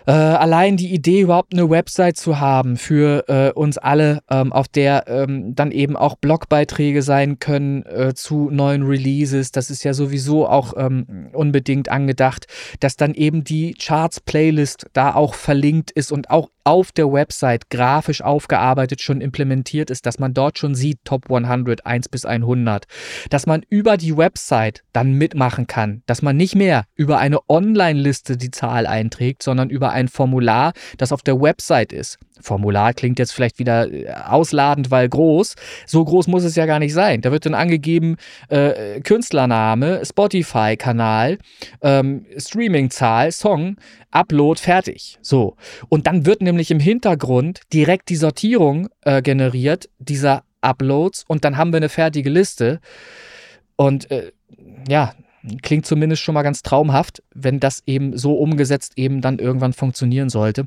Äh, allein die Idee, überhaupt eine Website zu haben für äh, uns alle, ähm, auf der ähm, dann eben auch Blogbeiträge sein können äh, zu neuen Releases, das ist ja sowieso auch ähm, unbedingt angedacht, dass dann eben die Charts-Playlist da auch verlinkt ist und auch auf der Website grafisch aufgearbeitet schon implementiert ist, dass man dort schon sieht, Top 100, 1 bis 100, dass man über die Website dann mitmachen kann, dass man nicht mehr über eine Online-Liste die Zahl einträgt, sondern über ein Formular, das auf der Website ist. Formular klingt jetzt vielleicht wieder äh, ausladend, weil groß. So groß muss es ja gar nicht sein. Da wird dann angegeben äh, Künstlername, Spotify-Kanal, ähm, Streaming-Zahl, Song, Upload, fertig. So. Und dann wird nämlich im Hintergrund direkt die Sortierung äh, generiert, dieser Uploads, und dann haben wir eine fertige Liste. Und äh, ja, klingt zumindest schon mal ganz traumhaft, wenn das eben so umgesetzt eben dann irgendwann funktionieren sollte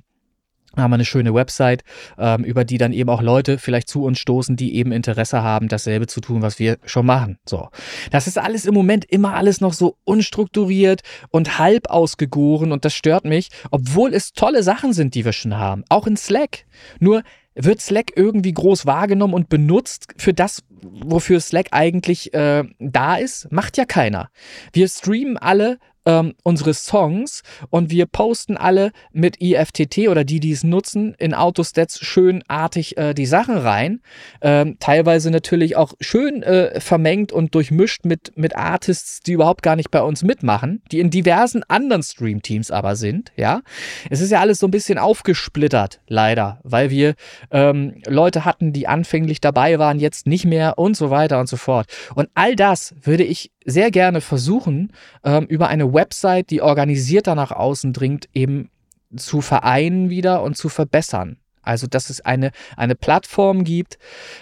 haben wir eine schöne Website, ähm, über die dann eben auch Leute vielleicht zu uns stoßen, die eben Interesse haben, dasselbe zu tun, was wir schon machen. So. Das ist alles im Moment immer alles noch so unstrukturiert und halb ausgegoren und das stört mich, obwohl es tolle Sachen sind, die wir schon haben. Auch in Slack. Nur wird Slack irgendwie groß wahrgenommen und benutzt für das, wofür Slack eigentlich äh, da ist? Macht ja keiner. Wir streamen alle ähm, unsere Songs und wir posten alle mit IFTT oder die, die es nutzen, in Autostats schönartig äh, die Sachen rein. Ähm, teilweise natürlich auch schön äh, vermengt und durchmischt mit, mit Artists, die überhaupt gar nicht bei uns mitmachen, die in diversen anderen Streamteams aber sind, ja. Es ist ja alles so ein bisschen aufgesplittert, leider, weil wir ähm, Leute hatten, die anfänglich dabei waren, jetzt nicht mehr und so weiter und so fort. Und all das würde ich sehr gerne versuchen, ähm, über eine Website, die organisierter nach außen dringt, eben zu vereinen wieder und zu verbessern. Also, dass es eine, eine Plattform gibt,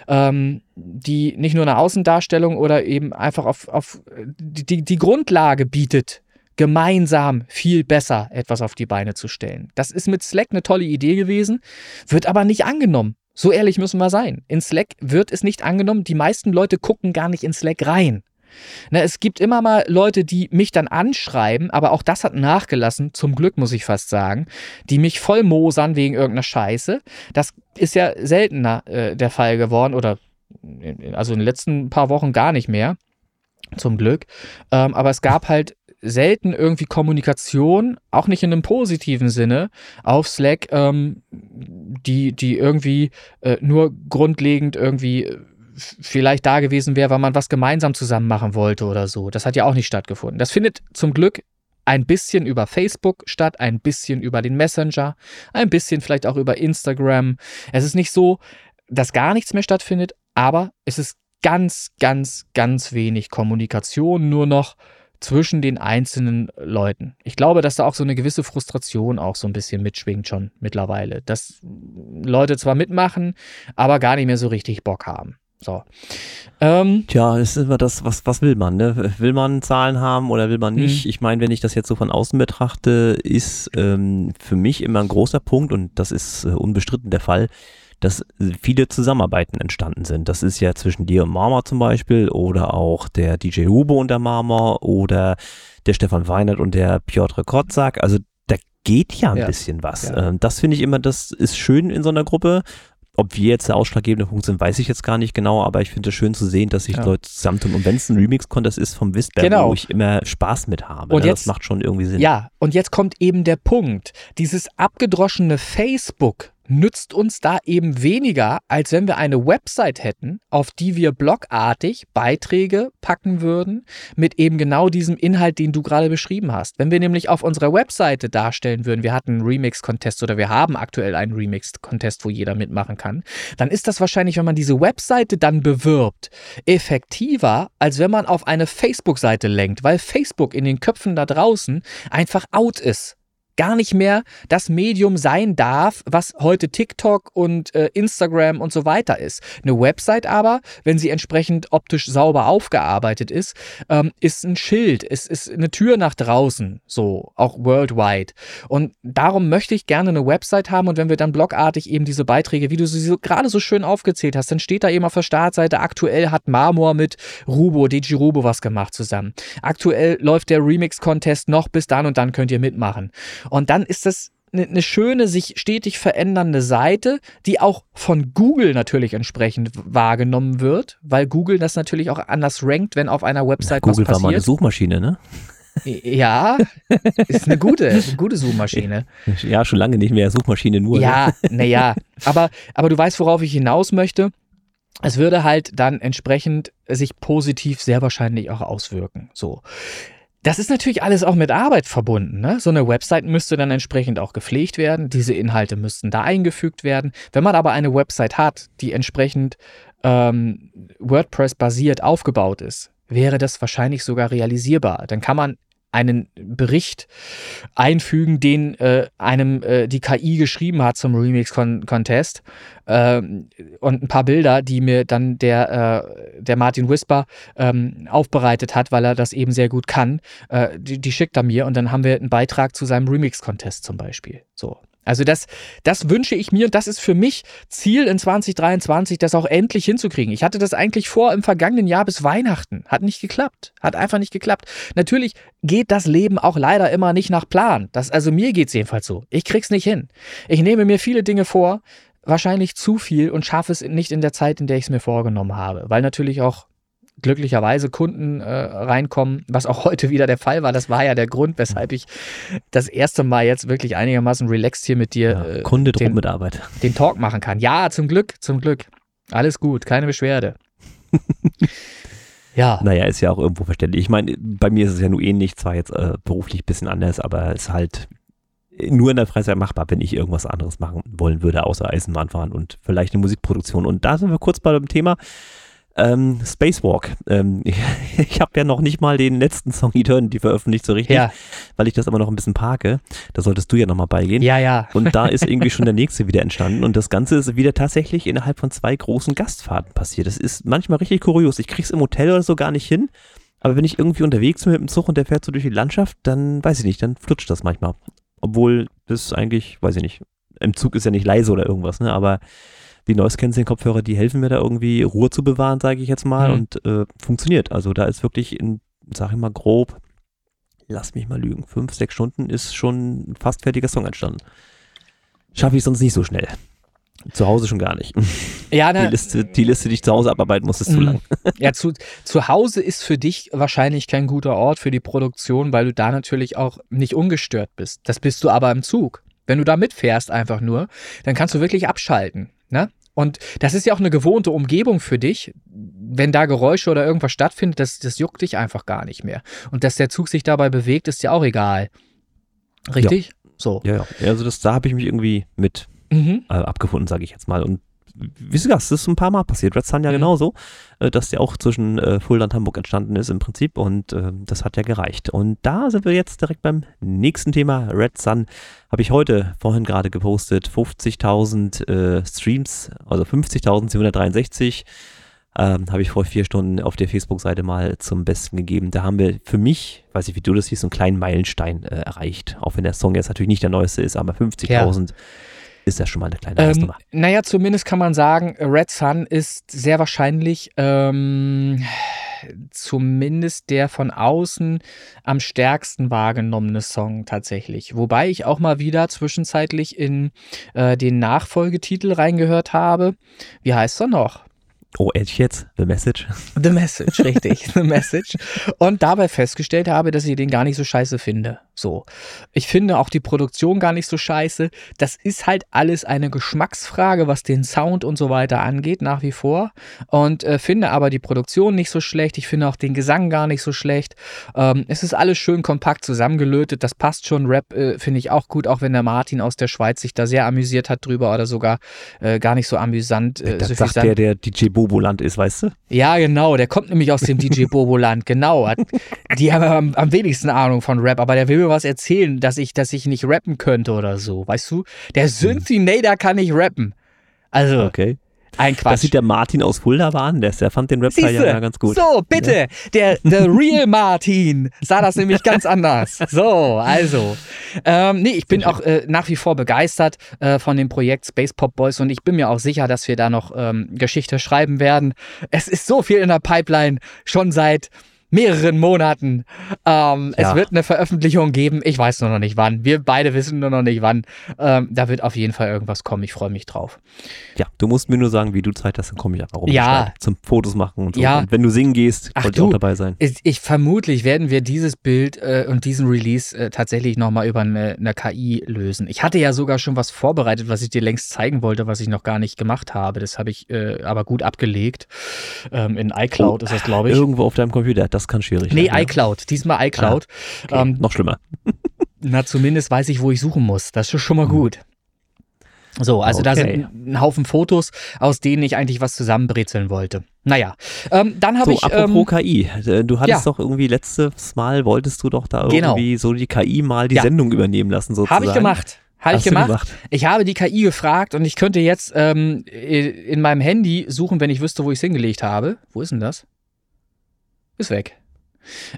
ähm, die nicht nur eine Außendarstellung oder eben einfach auf, auf die, die Grundlage bietet, gemeinsam viel besser etwas auf die Beine zu stellen. Das ist mit Slack eine tolle Idee gewesen, wird aber nicht angenommen. So ehrlich müssen wir sein. In Slack wird es nicht angenommen. Die meisten Leute gucken gar nicht in Slack rein. Ne, es gibt immer mal Leute, die mich dann anschreiben, aber auch das hat nachgelassen, zum Glück muss ich fast sagen, die mich voll mosern wegen irgendeiner Scheiße. Das ist ja seltener äh, der Fall geworden oder also in den letzten paar Wochen gar nicht mehr, zum Glück. Ähm, aber es gab halt selten irgendwie Kommunikation, auch nicht in einem positiven Sinne, auf Slack, ähm, die, die irgendwie äh, nur grundlegend irgendwie vielleicht da gewesen wäre, weil man was gemeinsam zusammen machen wollte oder so. Das hat ja auch nicht stattgefunden. Das findet zum Glück ein bisschen über Facebook statt, ein bisschen über den Messenger, ein bisschen vielleicht auch über Instagram. Es ist nicht so, dass gar nichts mehr stattfindet, aber es ist ganz, ganz, ganz wenig Kommunikation nur noch zwischen den einzelnen Leuten. Ich glaube, dass da auch so eine gewisse Frustration auch so ein bisschen mitschwingt schon mittlerweile. Dass Leute zwar mitmachen, aber gar nicht mehr so richtig Bock haben. So. Ähm, Tja, ist immer das, was, was will man, ne? Will man Zahlen haben oder will man nicht? Mhm. Ich meine, wenn ich das jetzt so von außen betrachte, ist ähm, für mich immer ein großer Punkt und das ist äh, unbestritten der Fall, dass viele Zusammenarbeiten entstanden sind. Das ist ja zwischen dir und Marmor zum Beispiel oder auch der DJ Hubo und der Marmor oder der Stefan Weinert und der Piotr Kotzak. Also da geht ja ein ja. bisschen was. Ja. Ähm, das finde ich immer, das ist schön in so einer Gruppe. Ob wir jetzt der ausschlaggebende Punkt sind, weiß ich jetzt gar nicht genau, aber ich finde es schön zu sehen, dass sich ja. Leute zusammentun. Und wenn es ein Remix-Contest ist vom Wistberg, genau. wo ich immer Spaß mit habe, und ne? jetzt, das macht schon irgendwie Sinn. Ja, und jetzt kommt eben der Punkt. Dieses abgedroschene Facebook nützt uns da eben weniger, als wenn wir eine Website hätten, auf die wir blogartig Beiträge packen würden mit eben genau diesem Inhalt, den du gerade beschrieben hast. Wenn wir nämlich auf unserer Webseite darstellen würden, wir hatten einen Remix-Contest oder wir haben aktuell einen Remix-Contest, wo jeder mitmachen kann, dann ist das wahrscheinlich, wenn man diese Webseite dann bewirbt, effektiver, als wenn man auf eine Facebook-Seite lenkt, weil Facebook in den Köpfen da draußen einfach out ist gar nicht mehr das Medium sein darf, was heute TikTok und äh, Instagram und so weiter ist. Eine Website aber, wenn sie entsprechend optisch sauber aufgearbeitet ist, ähm, ist ein Schild, ist, ist eine Tür nach draußen, so auch worldwide. Und darum möchte ich gerne eine Website haben und wenn wir dann blogartig eben diese Beiträge, wie du sie so, gerade so schön aufgezählt hast, dann steht da eben auf der Startseite, aktuell hat Marmor mit Rubo, DJ Rubo was gemacht zusammen. Aktuell läuft der Remix-Contest noch, bis dann und dann könnt ihr mitmachen. Und dann ist das eine, schöne, sich stetig verändernde Seite, die auch von Google natürlich entsprechend wahrgenommen wird, weil Google das natürlich auch anders rankt, wenn auf einer Website Na, Google was passiert. Google war mal eine Suchmaschine, ne? Ja, ist eine gute, eine gute Suchmaschine. Ja, schon lange nicht mehr Suchmaschine nur. Ja, naja, aber, aber du weißt, worauf ich hinaus möchte. Es würde halt dann entsprechend sich positiv sehr wahrscheinlich auch auswirken. So. Das ist natürlich alles auch mit Arbeit verbunden. Ne? So eine Website müsste dann entsprechend auch gepflegt werden. Diese Inhalte müssten da eingefügt werden. Wenn man aber eine Website hat, die entsprechend ähm, WordPress-basiert aufgebaut ist, wäre das wahrscheinlich sogar realisierbar. Dann kann man einen Bericht einfügen, den äh, einem äh, die KI geschrieben hat zum Remix-Contest äh, und ein paar Bilder, die mir dann der, äh, der Martin Whisper ähm, aufbereitet hat, weil er das eben sehr gut kann. Äh, die, die schickt er mir und dann haben wir einen Beitrag zu seinem Remix-Contest zum Beispiel. So. Also das, das wünsche ich mir und das ist für mich Ziel in 2023, das auch endlich hinzukriegen. Ich hatte das eigentlich vor im vergangenen Jahr bis Weihnachten. Hat nicht geklappt. Hat einfach nicht geklappt. Natürlich geht das Leben auch leider immer nicht nach Plan. Das, also mir geht es jedenfalls so. Ich krieg's nicht hin. Ich nehme mir viele Dinge vor, wahrscheinlich zu viel und schaffe es nicht in der Zeit, in der ich es mir vorgenommen habe. Weil natürlich auch glücklicherweise Kunden äh, reinkommen, was auch heute wieder der Fall war. Das war ja der Grund, weshalb ich das erste Mal jetzt wirklich einigermaßen relaxed hier mit dir ja, äh, Kunde den, mit Arbeit. den Talk machen kann. Ja, zum Glück, zum Glück. Alles gut, keine Beschwerde. ja. Naja, ist ja auch irgendwo verständlich. Ich meine, bei mir ist es ja nur ähnlich, zwar jetzt äh, beruflich ein bisschen anders, aber es ist halt nur in der Freizeit machbar, wenn ich irgendwas anderes machen wollen würde, außer Eisenbahn fahren und vielleicht eine Musikproduktion. Und da sind wir kurz bei dem Thema. Ähm, Spacewalk. Ähm, ich habe ja noch nicht mal den letzten Song Eternity veröffentlicht, so richtig, ja. weil ich das aber noch ein bisschen parke. Da solltest du ja nochmal beigehen. Ja, ja. Und da ist irgendwie schon der nächste wieder entstanden. Und das Ganze ist wieder tatsächlich innerhalb von zwei großen Gastfahrten passiert. Das ist manchmal richtig kurios. Ich krieg's im Hotel oder so gar nicht hin. Aber wenn ich irgendwie unterwegs bin mit dem Zug und der fährt so durch die Landschaft, dann weiß ich nicht, dann flutscht das manchmal. Obwohl das eigentlich, weiß ich nicht, im Zug ist ja nicht leise oder irgendwas, ne? Aber die Noise Cancelling Kopfhörer, die helfen mir da irgendwie Ruhe zu bewahren, sage ich jetzt mal, mhm. und äh, funktioniert. Also da ist wirklich in, sag ich mal grob, lass mich mal lügen, fünf, sechs Stunden ist schon ein fast fertiger Song entstanden. Schaffe ich sonst nicht so schnell. Zu Hause schon gar nicht. Ja, ne, die, Liste, die Liste, die ich zu Hause abarbeiten muss, ist zu mhm. lang. Ja, zu, zu Hause ist für dich wahrscheinlich kein guter Ort für die Produktion, weil du da natürlich auch nicht ungestört bist. Das bist du aber im Zug. Wenn du da mitfährst einfach nur, dann kannst du wirklich abschalten. Ne? Und das ist ja auch eine gewohnte Umgebung für dich. Wenn da Geräusche oder irgendwas stattfindet, das, das juckt dich einfach gar nicht mehr. Und dass der Zug sich dabei bewegt, ist ja auch egal. Richtig? Ja. So. Ja, ja. Also das, da habe ich mich irgendwie mit mhm. äh, abgefunden, sage ich jetzt mal. Und wie du sagst, das ist ein paar Mal passiert. Red Sun ja mhm. genauso, äh, dass der auch zwischen äh, Fulda und Hamburg entstanden ist im Prinzip und äh, das hat ja gereicht. Und da sind wir jetzt direkt beim nächsten Thema. Red Sun habe ich heute vorhin gerade gepostet. 50.000 äh, Streams, also 50.763 ähm, habe ich vor vier Stunden auf der Facebook-Seite mal zum Besten gegeben. Da haben wir für mich, weiß ich, wie du das siehst, so einen kleinen Meilenstein äh, erreicht. Auch wenn der Song jetzt natürlich nicht der neueste ist, aber 50.000 ja. Ist ja schon mal eine kleine ähm, Hausnummer. Naja, zumindest kann man sagen, Red Sun ist sehr wahrscheinlich ähm, zumindest der von außen am stärksten wahrgenommene Song tatsächlich. Wobei ich auch mal wieder zwischenzeitlich in äh, den Nachfolgetitel reingehört habe. Wie heißt er noch? Oh, ehrlich jetzt? The Message? The Message, richtig. The Message. Und dabei festgestellt habe, dass ich den gar nicht so scheiße finde. So. Ich finde auch die Produktion gar nicht so scheiße. Das ist halt alles eine Geschmacksfrage, was den Sound und so weiter angeht, nach wie vor. Und äh, finde aber die Produktion nicht so schlecht. Ich finde auch den Gesang gar nicht so schlecht. Ähm, es ist alles schön kompakt zusammengelötet. Das passt schon. Rap äh, finde ich auch gut, auch wenn der Martin aus der Schweiz sich da sehr amüsiert hat drüber oder sogar äh, gar nicht so amüsant. Äh, das sagt der, der DJ Bobo-Land ist, weißt du? Ja, genau. Der kommt nämlich aus dem DJ Bobo-Land. Genau. Die haben am, am wenigsten Ahnung von Rap, aber der will mir was erzählen, dass ich, dass ich nicht rappen könnte oder so. Weißt du? Der hm. Synthinator kann nicht rappen. Also, okay. Ein Quatsch. Das sieht der Martin aus Fulda war an, der, der fand den rap ja ganz gut. So, bitte, ja. der, der Real Martin sah das nämlich ganz anders. So, also. Ähm, nee, ich bin auch äh, nach wie vor begeistert äh, von dem Projekt Space Pop Boys und ich bin mir auch sicher, dass wir da noch ähm, Geschichte schreiben werden. Es ist so viel in der Pipeline, schon seit mehreren Monaten. Ähm, ja. Es wird eine Veröffentlichung geben. Ich weiß nur noch nicht wann. Wir beide wissen nur noch nicht wann. Ähm, da wird auf jeden Fall irgendwas kommen. Ich freue mich drauf. Ja, du musst mir nur sagen, wie du Zeit hast, dann komme ich einfach rum. Ja. Zum Fotos machen und so. Ja. Und wenn du singen gehst, wollte ich auch dabei sein. Ich, ich, vermutlich werden wir dieses Bild äh, und diesen Release äh, tatsächlich nochmal über eine, eine, KI lösen. Ich hatte ja sogar schon was vorbereitet, was ich dir längst zeigen wollte, was ich noch gar nicht gemacht habe. Das habe ich äh, aber gut abgelegt. Ähm, in iCloud oh, ist das, glaube ich. Irgendwo auf deinem Computer. Das kann schwierig nee, sein. Nee, iCloud. Diesmal iCloud. Ah, okay. ähm, noch schlimmer. na, zumindest weiß ich, wo ich suchen muss. Das ist schon mal hm. gut. So, also okay. da sind ein Haufen Fotos, aus denen ich eigentlich was zusammenbrezeln wollte. Naja, ähm, dann habe so, ich. Apropos ähm, KI, äh, du hattest ja. doch irgendwie letztes Mal, wolltest du doch da genau. irgendwie so die KI mal die ja. Sendung übernehmen lassen, sozusagen. Habe ich gemacht. Habe ich gemacht. gemacht. Ich habe die KI gefragt und ich könnte jetzt ähm, in meinem Handy suchen, wenn ich wüsste, wo ich es hingelegt habe. Wo ist denn das? Ist weg.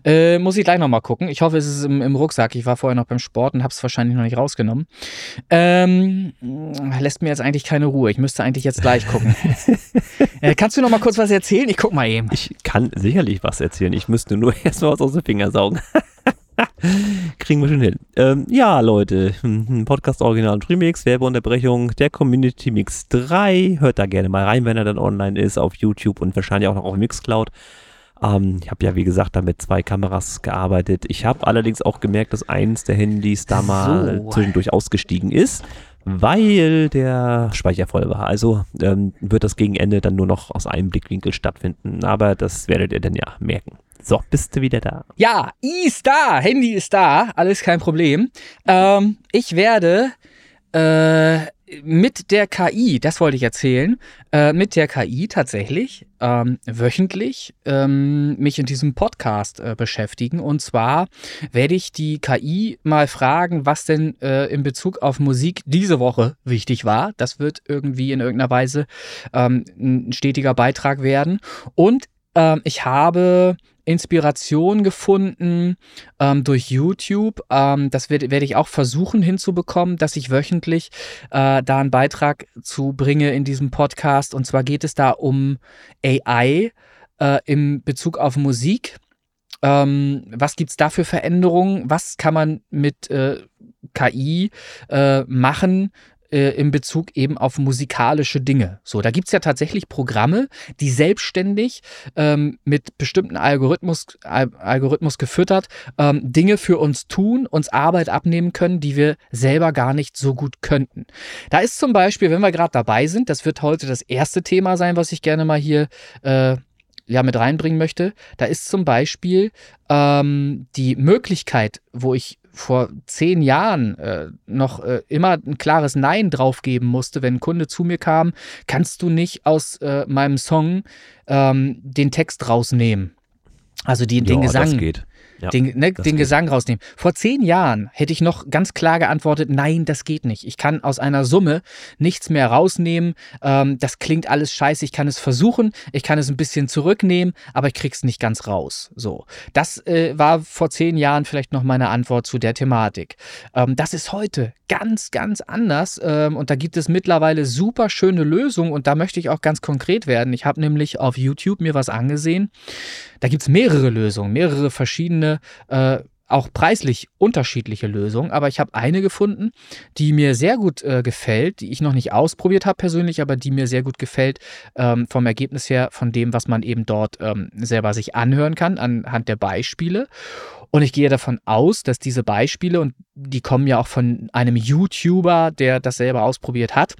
Äh, muss ich gleich nochmal gucken. Ich hoffe, es ist im, im, Rucksack. Ich war vorher noch beim Sport und habe es wahrscheinlich noch nicht rausgenommen. Ähm, lässt mir jetzt eigentlich keine Ruhe. Ich müsste eigentlich jetzt gleich gucken. äh, kannst du noch mal kurz was erzählen? Ich guck mal eben. Ich kann sicherlich was erzählen. Ich müsste nur erstmal was aus den Fingern saugen. Kriegen wir schon hin. Ähm, ja, Leute, hm, Podcast Original und Remix, Werbeunterbrechung, der Community Mix 3. Hört da gerne mal rein, wenn er dann online ist, auf YouTube und wahrscheinlich auch noch auf Mixcloud. Ähm, ich habe ja, wie gesagt, da mit zwei Kameras gearbeitet. Ich habe allerdings auch gemerkt, dass eins der Handys da mal so. zwischendurch ausgestiegen ist, weil der Speicher voll war. Also ähm, wird das gegen Ende dann nur noch aus einem Blickwinkel stattfinden. Aber das werdet ihr dann ja merken. So, bist du wieder da? Ja, ist da. Handy ist da. Alles kein Problem. Ähm, ich werde äh, mit der KI, das wollte ich erzählen, äh, mit der KI tatsächlich ähm, wöchentlich ähm, mich in diesem Podcast äh, beschäftigen. Und zwar werde ich die KI mal fragen, was denn äh, in Bezug auf Musik diese Woche wichtig war. Das wird irgendwie in irgendeiner Weise ähm, ein stetiger Beitrag werden. Und ähm, ich habe Inspiration gefunden ähm, durch YouTube. Ähm, das werde werd ich auch versuchen hinzubekommen, dass ich wöchentlich äh, da einen Beitrag zu bringe in diesem Podcast. Und zwar geht es da um AI äh, im Bezug auf Musik. Ähm, was gibt es da für Veränderungen? Was kann man mit äh, KI äh, machen, äh, in Bezug eben auf musikalische Dinge. So, da gibt es ja tatsächlich Programme, die selbstständig ähm, mit bestimmten Algorithmus, Al Algorithmus gefüttert ähm, Dinge für uns tun, uns Arbeit abnehmen können, die wir selber gar nicht so gut könnten. Da ist zum Beispiel, wenn wir gerade dabei sind, das wird heute das erste Thema sein, was ich gerne mal hier äh, ja mit reinbringen möchte, da ist zum Beispiel ähm, die Möglichkeit, wo ich vor zehn Jahren äh, noch äh, immer ein klares Nein draufgeben musste, wenn ein Kunde zu mir kam, kannst du nicht aus äh, meinem Song ähm, den Text rausnehmen. Also die, ja, den Gesang. Das geht. Ja, den, ne, den Gesang rausnehmen. Vor zehn Jahren hätte ich noch ganz klar geantwortet, nein, das geht nicht. Ich kann aus einer Summe nichts mehr rausnehmen. Ähm, das klingt alles scheiße. Ich kann es versuchen, ich kann es ein bisschen zurücknehmen, aber ich krieg's nicht ganz raus. So, das äh, war vor zehn Jahren vielleicht noch meine Antwort zu der Thematik. Ähm, das ist heute ganz, ganz anders ähm, und da gibt es mittlerweile super schöne Lösungen und da möchte ich auch ganz konkret werden. Ich habe nämlich auf YouTube mir was angesehen. Da gibt es mehrere Lösungen, mehrere verschiedene, äh, auch preislich unterschiedliche Lösungen, aber ich habe eine gefunden, die mir sehr gut äh, gefällt, die ich noch nicht ausprobiert habe persönlich, aber die mir sehr gut gefällt ähm, vom Ergebnis her, von dem, was man eben dort ähm, selber sich anhören kann, anhand der Beispiele. Und ich gehe davon aus, dass diese Beispiele, und die kommen ja auch von einem YouTuber, der das selber ausprobiert hat,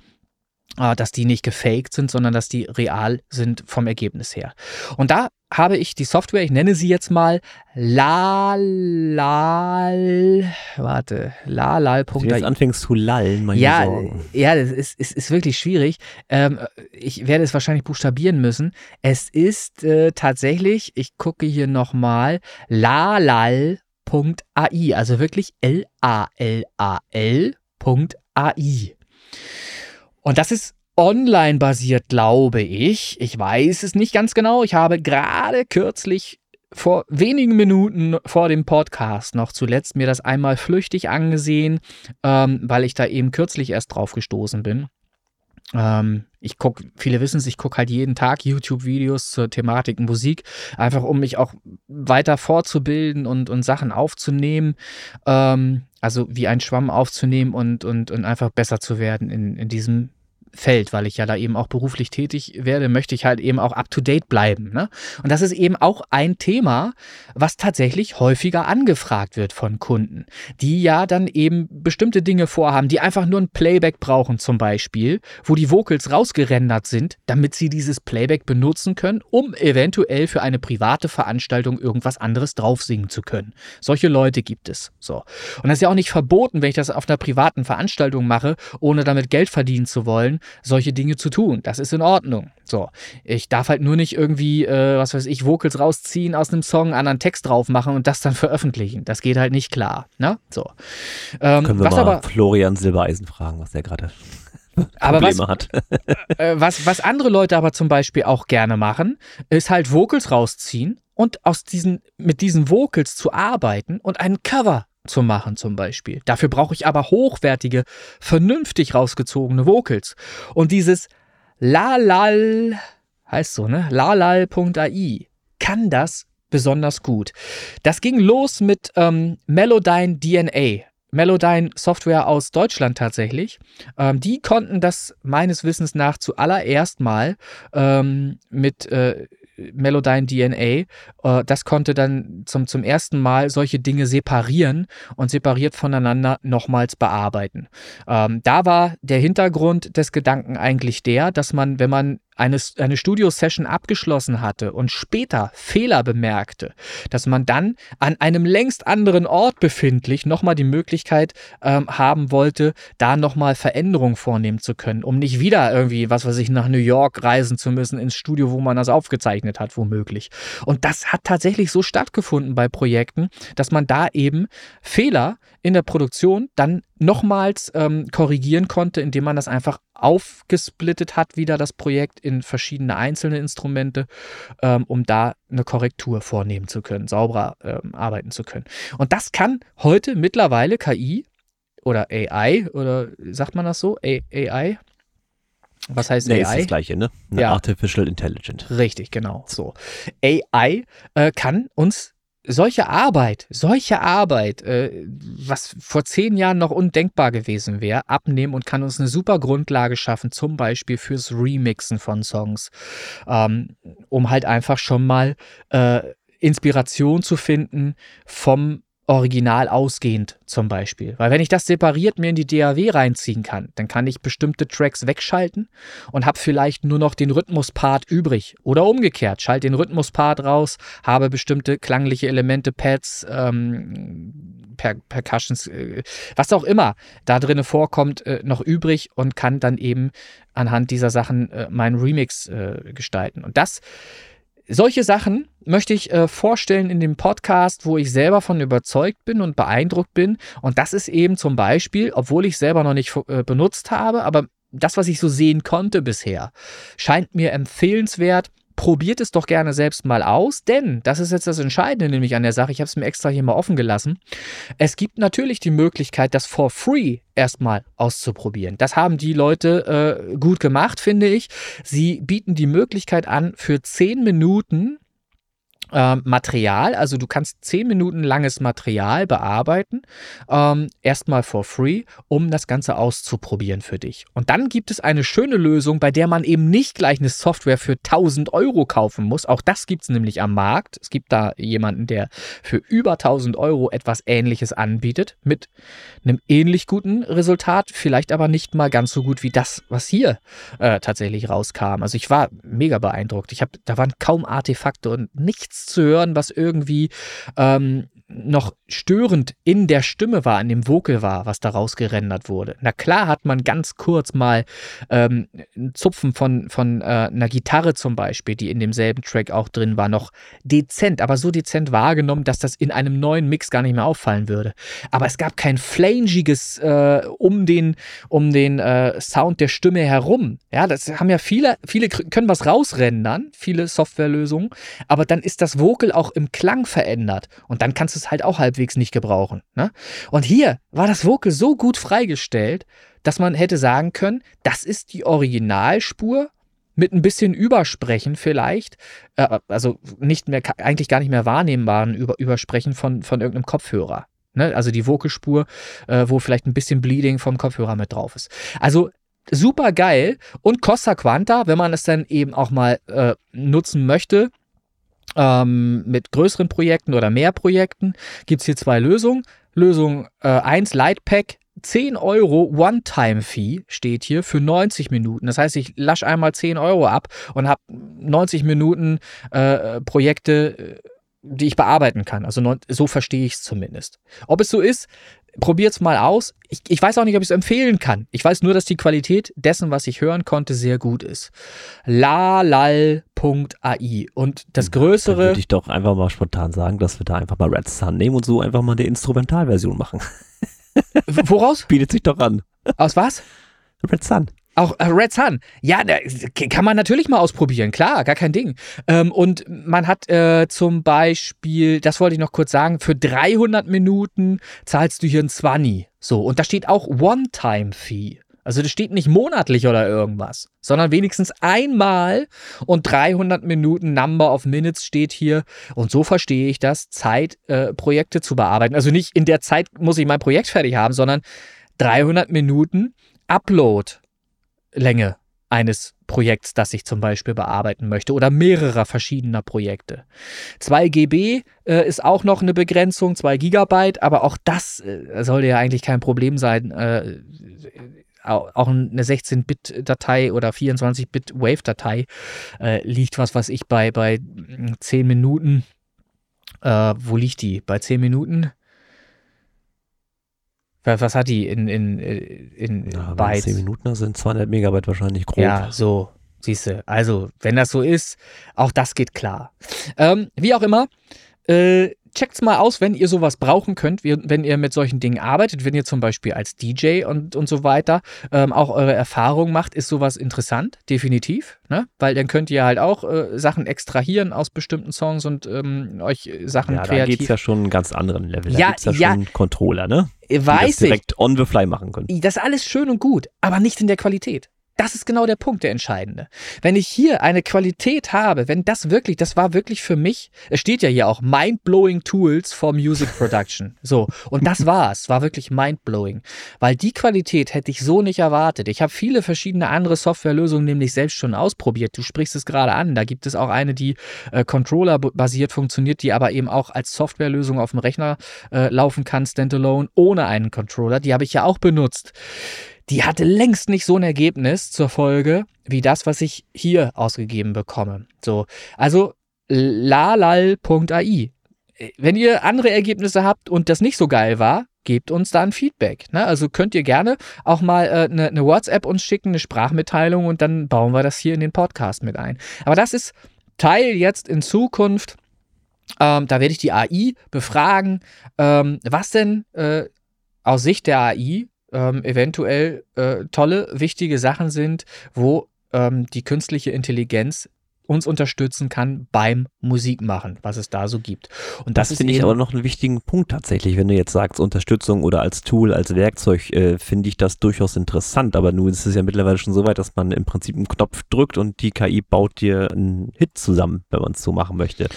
dass die nicht gefaked sind, sondern dass die real sind vom Ergebnis her. Und da habe ich die Software, ich nenne sie jetzt mal lalal, warte, lalal.ai. Wenn du jetzt anfängst zu lallen, meine ja, Sorgen. Ja, das ist, ist, ist wirklich schwierig. Ähm, ich werde es wahrscheinlich buchstabieren müssen. Es ist äh, tatsächlich, ich gucke hier nochmal, lalal.ai, also wirklich L-A-L-A-L.ai. Und das ist online basiert, glaube ich. Ich weiß es nicht ganz genau. Ich habe gerade kürzlich vor wenigen Minuten vor dem Podcast noch zuletzt mir das einmal flüchtig angesehen, ähm, weil ich da eben kürzlich erst drauf gestoßen bin. Ähm, ich gucke, viele wissen es, ich gucke halt jeden Tag YouTube-Videos zur Thematik Musik, einfach um mich auch weiter fortzubilden und, und Sachen aufzunehmen. Ähm, also wie ein Schwamm aufzunehmen und, und, und einfach besser zu werden in, in diesem Feld, weil ich ja da eben auch beruflich tätig werde, möchte ich halt eben auch up-to-date bleiben. Ne? Und das ist eben auch ein Thema, was tatsächlich häufiger angefragt wird von Kunden, die ja dann eben bestimmte Dinge vorhaben, die einfach nur ein Playback brauchen zum Beispiel, wo die Vocals rausgerendert sind, damit sie dieses Playback benutzen können, um eventuell für eine private Veranstaltung irgendwas anderes drauf singen zu können. Solche Leute gibt es. So. Und das ist ja auch nicht verboten, wenn ich das auf einer privaten Veranstaltung mache, ohne damit Geld verdienen zu wollen, solche Dinge zu tun. Das ist in Ordnung. So, ich darf halt nur nicht irgendwie, äh, was weiß ich, Vocals rausziehen aus einem Song, anderen Text drauf machen und das dann veröffentlichen. Das geht halt nicht klar. Ne? So. Ähm, Können wir was mal aber, Florian Silbereisen fragen, was der gerade aber was, hat. äh, was, was andere Leute aber zum Beispiel auch gerne machen, ist halt Vocals rausziehen und aus diesen, mit diesen Vocals zu arbeiten und einen Cover zu machen zum Beispiel. Dafür brauche ich aber hochwertige, vernünftig rausgezogene Vocals. Und dieses Lalal, heißt so, ne? Lalal.ai kann das besonders gut. Das ging los mit ähm, Melodyne DNA. Melodyne Software aus Deutschland tatsächlich. Ähm, die konnten das meines Wissens nach zuallererst mal ähm, mit äh, Melodyne DNA, äh, das konnte dann zum, zum ersten Mal solche Dinge separieren und separiert voneinander nochmals bearbeiten. Ähm, da war der Hintergrund des Gedanken eigentlich der, dass man, wenn man eine, eine Studio-Session abgeschlossen hatte und später Fehler bemerkte, dass man dann an einem längst anderen Ort befindlich nochmal die Möglichkeit ähm, haben wollte, da nochmal Veränderungen vornehmen zu können, um nicht wieder irgendwie, was weiß ich, nach New York reisen zu müssen ins Studio, wo man das aufgezeichnet hat, womöglich. Und das hat tatsächlich so stattgefunden bei Projekten, dass man da eben Fehler in der Produktion dann nochmals ähm, korrigieren konnte, indem man das einfach aufgesplittet hat, wieder das Projekt in verschiedene einzelne Instrumente, ähm, um da eine Korrektur vornehmen zu können, sauberer ähm, arbeiten zu können. Und das kann heute mittlerweile KI oder AI oder sagt man das so? A AI? Was heißt nee, AI? ist das gleiche, ne? Eine ja. Artificial Intelligence. Richtig, genau. So. AI äh, kann uns solche Arbeit, solche Arbeit, äh, was vor zehn Jahren noch undenkbar gewesen wäre, abnehmen und kann uns eine super Grundlage schaffen, zum Beispiel fürs Remixen von Songs, ähm, um halt einfach schon mal äh, Inspiration zu finden vom original ausgehend zum Beispiel. Weil wenn ich das separiert mir in die DAW reinziehen kann, dann kann ich bestimmte Tracks wegschalten und habe vielleicht nur noch den Rhythmuspart übrig. Oder umgekehrt, schalte den Rhythmuspart raus, habe bestimmte klangliche Elemente, Pads, ähm, per Percussions, äh, was auch immer da drin vorkommt, äh, noch übrig und kann dann eben anhand dieser Sachen äh, meinen Remix äh, gestalten. Und das solche Sachen möchte ich äh, vorstellen in dem Podcast, wo ich selber von überzeugt bin und beeindruckt bin. Und das ist eben zum Beispiel, obwohl ich selber noch nicht äh, benutzt habe, aber das, was ich so sehen konnte bisher, scheint mir empfehlenswert probiert es doch gerne selbst mal aus, denn das ist jetzt das Entscheidende nämlich an der Sache. Ich habe es mir extra hier mal offen gelassen. Es gibt natürlich die Möglichkeit, das for free erstmal auszuprobieren. Das haben die Leute äh, gut gemacht, finde ich. Sie bieten die Möglichkeit an, für 10 Minuten ähm, Material, also du kannst zehn Minuten langes Material bearbeiten, ähm, erstmal for free, um das Ganze auszuprobieren für dich. Und dann gibt es eine schöne Lösung, bei der man eben nicht gleich eine Software für 1000 Euro kaufen muss. Auch das gibt es nämlich am Markt. Es gibt da jemanden, der für über 1000 Euro etwas Ähnliches anbietet, mit einem ähnlich guten Resultat, vielleicht aber nicht mal ganz so gut wie das, was hier äh, tatsächlich rauskam. Also ich war mega beeindruckt. Ich habe, da waren kaum Artefakte und nichts nichts zu hören, was irgendwie ähm, noch störend in der Stimme war, in dem Vocal war, was daraus gerendert wurde. Na klar hat man ganz kurz mal ähm, einen Zupfen von, von äh, einer Gitarre zum Beispiel, die in demselben Track auch drin war, noch dezent, aber so dezent wahrgenommen, dass das in einem neuen Mix gar nicht mehr auffallen würde. Aber es gab kein flangiges äh, um den, um den äh, Sound der Stimme herum. Ja, das haben ja viele, viele können was rausrendern, viele Softwarelösungen, aber dann ist das Vocal auch im Klang verändert und dann kannst du es halt auch halbwegs nicht gebrauchen. Ne? Und hier war das Vocal so gut freigestellt, dass man hätte sagen können, das ist die Originalspur mit ein bisschen Übersprechen vielleicht, äh, also nicht mehr, eigentlich gar nicht mehr wahrnehmbaren Über Übersprechen von, von irgendeinem Kopfhörer. Ne? Also die Vocalspur, äh, wo vielleicht ein bisschen Bleeding vom Kopfhörer mit drauf ist. Also super geil und Costa Quanta, wenn man es dann eben auch mal äh, nutzen möchte, ähm, mit größeren Projekten oder mehr Projekten gibt es hier zwei Lösungen. Lösung äh, 1, Lightpack, 10 Euro One-Time-Fee steht hier für 90 Minuten. Das heißt, ich lasche einmal 10 Euro ab und habe 90 Minuten äh, Projekte, äh, die ich bearbeiten kann. Also so verstehe ich es zumindest. Ob es so ist, probiert es mal aus. Ich, ich, weiß auch nicht, ob ich es empfehlen kann. Ich weiß nur, dass die Qualität dessen, was ich hören konnte, sehr gut ist. lalal.ai. Und das Größere. Dann würde ich doch einfach mal spontan sagen, dass wir da einfach mal Red Sun nehmen und so einfach mal eine Instrumentalversion machen. Woraus? Bietet sich doch an. Aus was? Red Sun. Auch äh, Red Sun. Ja, kann man natürlich mal ausprobieren, klar, gar kein Ding. Ähm, und man hat äh, zum Beispiel, das wollte ich noch kurz sagen, für 300 Minuten zahlst du hier ein 20. So, und da steht auch One-Time-Fee. Also das steht nicht monatlich oder irgendwas, sondern wenigstens einmal und 300 Minuten Number of Minutes steht hier. Und so verstehe ich das, Zeit, äh, Projekte zu bearbeiten. Also nicht in der Zeit muss ich mein Projekt fertig haben, sondern 300 Minuten Upload Länge eines Projekts, das ich zum Beispiel bearbeiten möchte oder mehrerer verschiedener Projekte. 2 GB äh, ist auch noch eine Begrenzung, 2 Gigabyte, aber auch das äh, sollte ja eigentlich kein Problem sein. Äh, auch eine 16-Bit-Datei oder 24-Bit-Wave-Datei äh, liegt was, was ich bei, bei 10 Minuten, äh, wo liegt die? Bei 10 Minuten was hat die in, in, in Na, Bytes? 10 Minuten sind 200 Megabyte wahrscheinlich grob. Ja, so. Siehst du. Also, wenn das so ist, auch das geht klar. Ähm, wie auch immer, äh, checkt's mal aus, wenn ihr sowas brauchen könnt, wenn ihr mit solchen Dingen arbeitet, wenn ihr zum Beispiel als DJ und, und so weiter ähm, auch eure Erfahrungen macht, ist sowas interessant, definitiv, ne? Weil dann könnt ihr halt auch äh, Sachen extrahieren aus bestimmten Songs und ähm, euch Sachen ja, kreativ. Da geht's ja schon einen ganz anderen Level. Da ja, gibt's ja, ja schon Controller, ne? Die weiß das direkt ich. on the fly machen können. Das ist alles schön und gut, aber nicht in der Qualität. Das ist genau der Punkt, der entscheidende. Wenn ich hier eine Qualität habe, wenn das wirklich, das war wirklich für mich, es steht ja hier auch mind-blowing Tools for Music Production. So, und das war's, war wirklich mind-blowing, weil die Qualität hätte ich so nicht erwartet. Ich habe viele verschiedene andere Softwarelösungen nämlich selbst schon ausprobiert. Du sprichst es gerade an, da gibt es auch eine, die äh, Controller-basiert funktioniert, die aber eben auch als Softwarelösung auf dem Rechner äh, laufen kann, standalone, ohne einen Controller. Die habe ich ja auch benutzt die hatte längst nicht so ein Ergebnis zur Folge wie das, was ich hier ausgegeben bekomme. So, also lalal.ai. Wenn ihr andere Ergebnisse habt und das nicht so geil war, gebt uns da ein Feedback. Ne? Also könnt ihr gerne auch mal eine äh, ne, ne WhatsApp uns schicken, eine Sprachmitteilung und dann bauen wir das hier in den Podcast mit ein. Aber das ist Teil jetzt in Zukunft. Ähm, da werde ich die AI befragen, ähm, was denn äh, aus Sicht der AI ähm, eventuell äh, tolle, wichtige Sachen sind, wo ähm, die künstliche Intelligenz uns unterstützen kann beim Musikmachen, was es da so gibt. Und das, das finde ich aber noch einen wichtigen Punkt tatsächlich. Wenn du jetzt sagst, Unterstützung oder als Tool, als Werkzeug, äh, finde ich das durchaus interessant. Aber nun ist es ja mittlerweile schon so weit, dass man im Prinzip einen Knopf drückt und die KI baut dir einen Hit zusammen, wenn man es so machen möchte.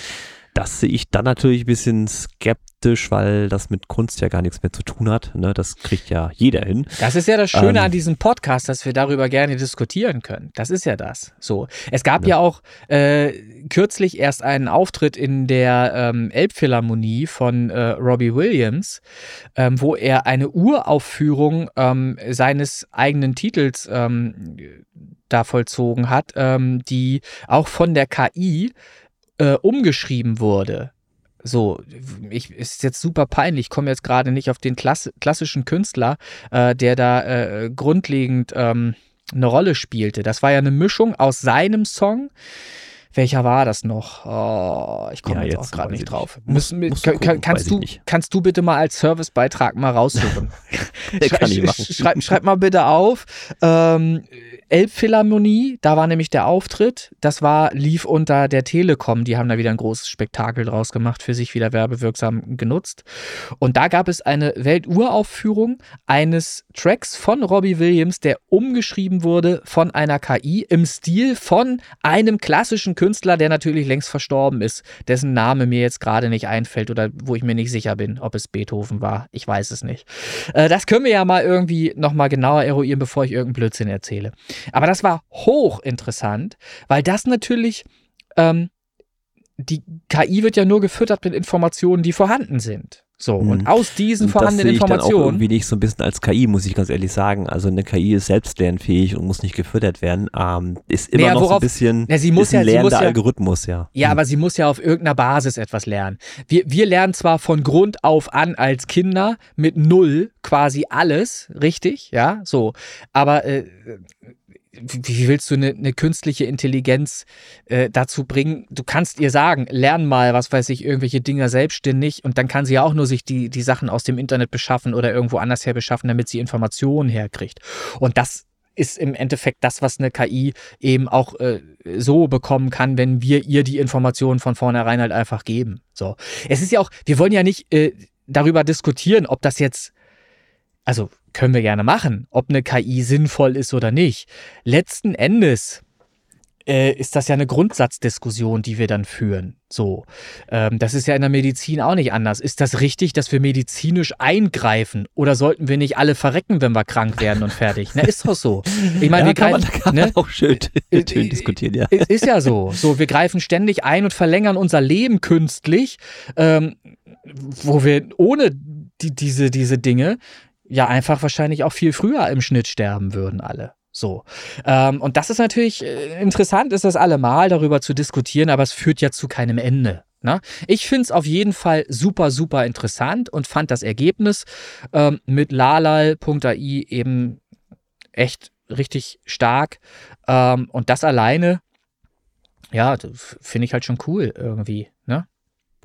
Das sehe ich dann natürlich ein bisschen skeptisch, weil das mit Kunst ja gar nichts mehr zu tun hat. Ne? Das kriegt ja jeder hin. Das ist ja das Schöne ähm, an diesem Podcast, dass wir darüber gerne diskutieren können. Das ist ja das. So. Es gab ja, ja auch äh, kürzlich erst einen Auftritt in der ähm, Elbphilharmonie von äh, Robbie Williams, ähm, wo er eine Uraufführung ähm, seines eigenen Titels ähm, da vollzogen hat, ähm, die auch von der KI äh, umgeschrieben wurde. So, ich, ist jetzt super peinlich. Ich komme jetzt gerade nicht auf den Klass klassischen Künstler, äh, der da äh, grundlegend ähm, eine Rolle spielte. Das war ja eine Mischung aus seinem Song. Welcher war das noch? Oh, ich komme ja, jetzt, jetzt, auch gerade nicht drauf. Muss, muss kann, gucken, kannst, du, kannst du bitte mal als Servicebeitrag mal raussuchen? machen. Schreib, schreib, mal bitte auf. Ähm, Elbphilharmonie, da war nämlich der Auftritt. Das war, lief unter der Telekom. Die haben da wieder ein großes Spektakel draus gemacht, für sich wieder werbewirksam genutzt. Und da gab es eine Welturaufführung eines Tracks von Robbie Williams, der umgeschrieben wurde von einer KI im Stil von einem klassischen Künstler, der natürlich längst verstorben ist, dessen Name mir jetzt gerade nicht einfällt oder wo ich mir nicht sicher bin, ob es Beethoven war. Ich weiß es nicht. Äh, das können wir ja mal irgendwie nochmal genauer eruieren, bevor ich irgendeinen Blödsinn erzähle. Aber das war hochinteressant, weil das natürlich, ähm, die KI wird ja nur gefüttert mit Informationen, die vorhanden sind. So, und mhm. aus diesen und vorhandenen das Informationen. Das auch irgendwie nicht so ein bisschen als KI, muss ich ganz ehrlich sagen. Also eine KI ist selbstlernfähig und muss nicht gefüttert werden. Ähm, ist immer naja, noch worauf, so ein bisschen ja, sie muss ist ein ja, lernender ja, Algorithmus, ja. Ja, mhm. aber sie muss ja auf irgendeiner Basis etwas lernen. Wir, wir lernen zwar von Grund auf an als Kinder mit null quasi alles, richtig, ja, so. Aber äh, wie willst du eine, eine künstliche Intelligenz äh, dazu bringen? Du kannst ihr sagen, lern mal, was weiß ich, irgendwelche Dinger selbstständig und dann kann sie ja auch nur sich die, die Sachen aus dem Internet beschaffen oder irgendwo anders her beschaffen, damit sie Informationen herkriegt. Und das ist im Endeffekt das, was eine KI eben auch äh, so bekommen kann, wenn wir ihr die Informationen von vornherein halt einfach geben. So. Es ist ja auch, wir wollen ja nicht äh, darüber diskutieren, ob das jetzt also können wir gerne machen, ob eine KI sinnvoll ist oder nicht. Letzten Endes äh, ist das ja eine Grundsatzdiskussion, die wir dann führen. So, ähm, das ist ja in der Medizin auch nicht anders. Ist das richtig, dass wir medizinisch eingreifen oder sollten wir nicht alle verrecken, wenn wir krank werden und fertig? Na, ist doch so. Ich meine, ja, wir greifen, man, kann ne? auch schön, äh, schön diskutieren, ja. Ist ja so. So, wir greifen ständig ein und verlängern unser Leben künstlich, ähm, wo wir ohne die, diese, diese Dinge ja einfach wahrscheinlich auch viel früher im Schnitt sterben würden alle. So. Ähm, und das ist natürlich äh, interessant, ist das allemal darüber zu diskutieren, aber es führt ja zu keinem Ende. Ne? Ich finde es auf jeden Fall super, super interessant und fand das Ergebnis ähm, mit lalal.ai eben echt richtig stark. Ähm, und das alleine, ja, finde ich halt schon cool irgendwie.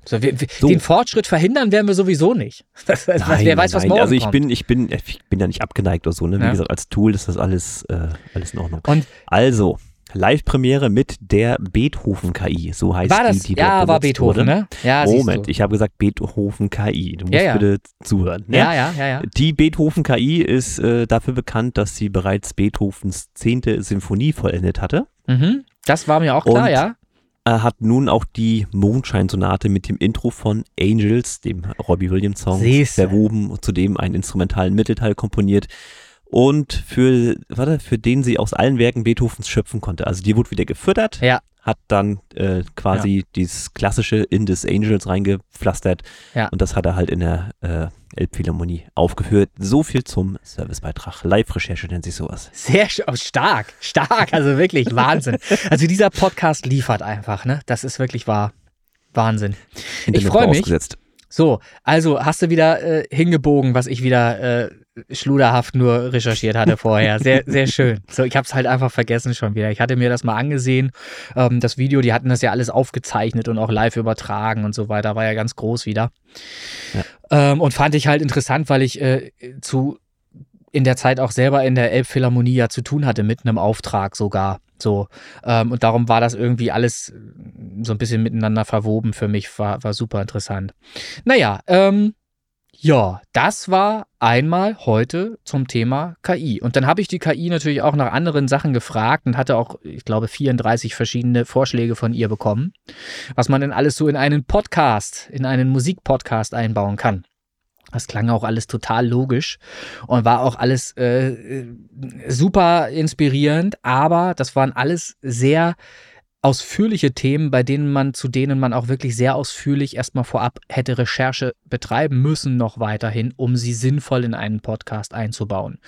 So, wir, so. Den Fortschritt verhindern werden wir sowieso nicht. Das, nein, wer weiß, was morgen Also ich kommt. bin, ich bin, ich bin ja nicht abgeneigt oder so. Ne? Wie ja. gesagt, als Tool ist das alles, äh, alles in Ordnung. Und also, Live-Premiere mit der Beethoven-KI, so heißt war das? die, die Ja, war Beethoven, wurde. ne? Ja, Moment, ich habe gesagt Beethoven-KI. Du musst ja, ja. bitte zuhören. Ne? Ja, ja, ja, ja. Die Beethoven-KI ist äh, dafür bekannt, dass sie bereits Beethovens zehnte Sinfonie vollendet hatte. Mhm. Das war mir auch klar, Und ja. Er hat nun auch die Mondschein-Sonate mit dem Intro von Angels, dem Robbie Williams-Song, Siehste. verwoben und zudem einen instrumentalen Mittelteil komponiert und für, warte, für den sie aus allen Werken Beethovens schöpfen konnte. Also die wurde wieder gefüttert, Ja. Hat dann äh, quasi dieses klassische In des Angels reingepflastert Ja. und das hat er halt in der äh, Elbphilharmonie aufgeführt. So viel zum Servicebeitrag. Live-Recherche nennt sich sowas. Sehr oh, stark, stark, also wirklich Wahnsinn. Also dieser Podcast liefert einfach, ne? Das ist wirklich wahr. Wahnsinn. Internet freu mich. vorausgesetzt. So, also hast du wieder äh, hingebogen, was ich wieder äh, schluderhaft nur recherchiert hatte vorher. Sehr, sehr schön. So, ich habe es halt einfach vergessen schon wieder. Ich hatte mir das mal angesehen, ähm, das Video, die hatten das ja alles aufgezeichnet und auch live übertragen und so weiter, war ja ganz groß wieder. Ähm, und fand ich halt interessant, weil ich äh, zu in der Zeit auch selber in der Elbphilharmonie ja zu tun hatte, mit einem Auftrag sogar. So. Ähm, und darum war das irgendwie alles äh, so ein bisschen miteinander verwoben für mich, war, war super interessant. Naja, ähm, ja, das war einmal heute zum Thema KI. Und dann habe ich die KI natürlich auch nach anderen Sachen gefragt und hatte auch, ich glaube, 34 verschiedene Vorschläge von ihr bekommen, was man denn alles so in einen Podcast, in einen Musikpodcast einbauen kann. Das klang auch alles total logisch und war auch alles äh, super inspirierend, aber das waren alles sehr ausführliche Themen, bei denen man, zu denen man auch wirklich sehr ausführlich erstmal vorab hätte Recherche betreiben müssen, noch weiterhin, um sie sinnvoll in einen Podcast einzubauen.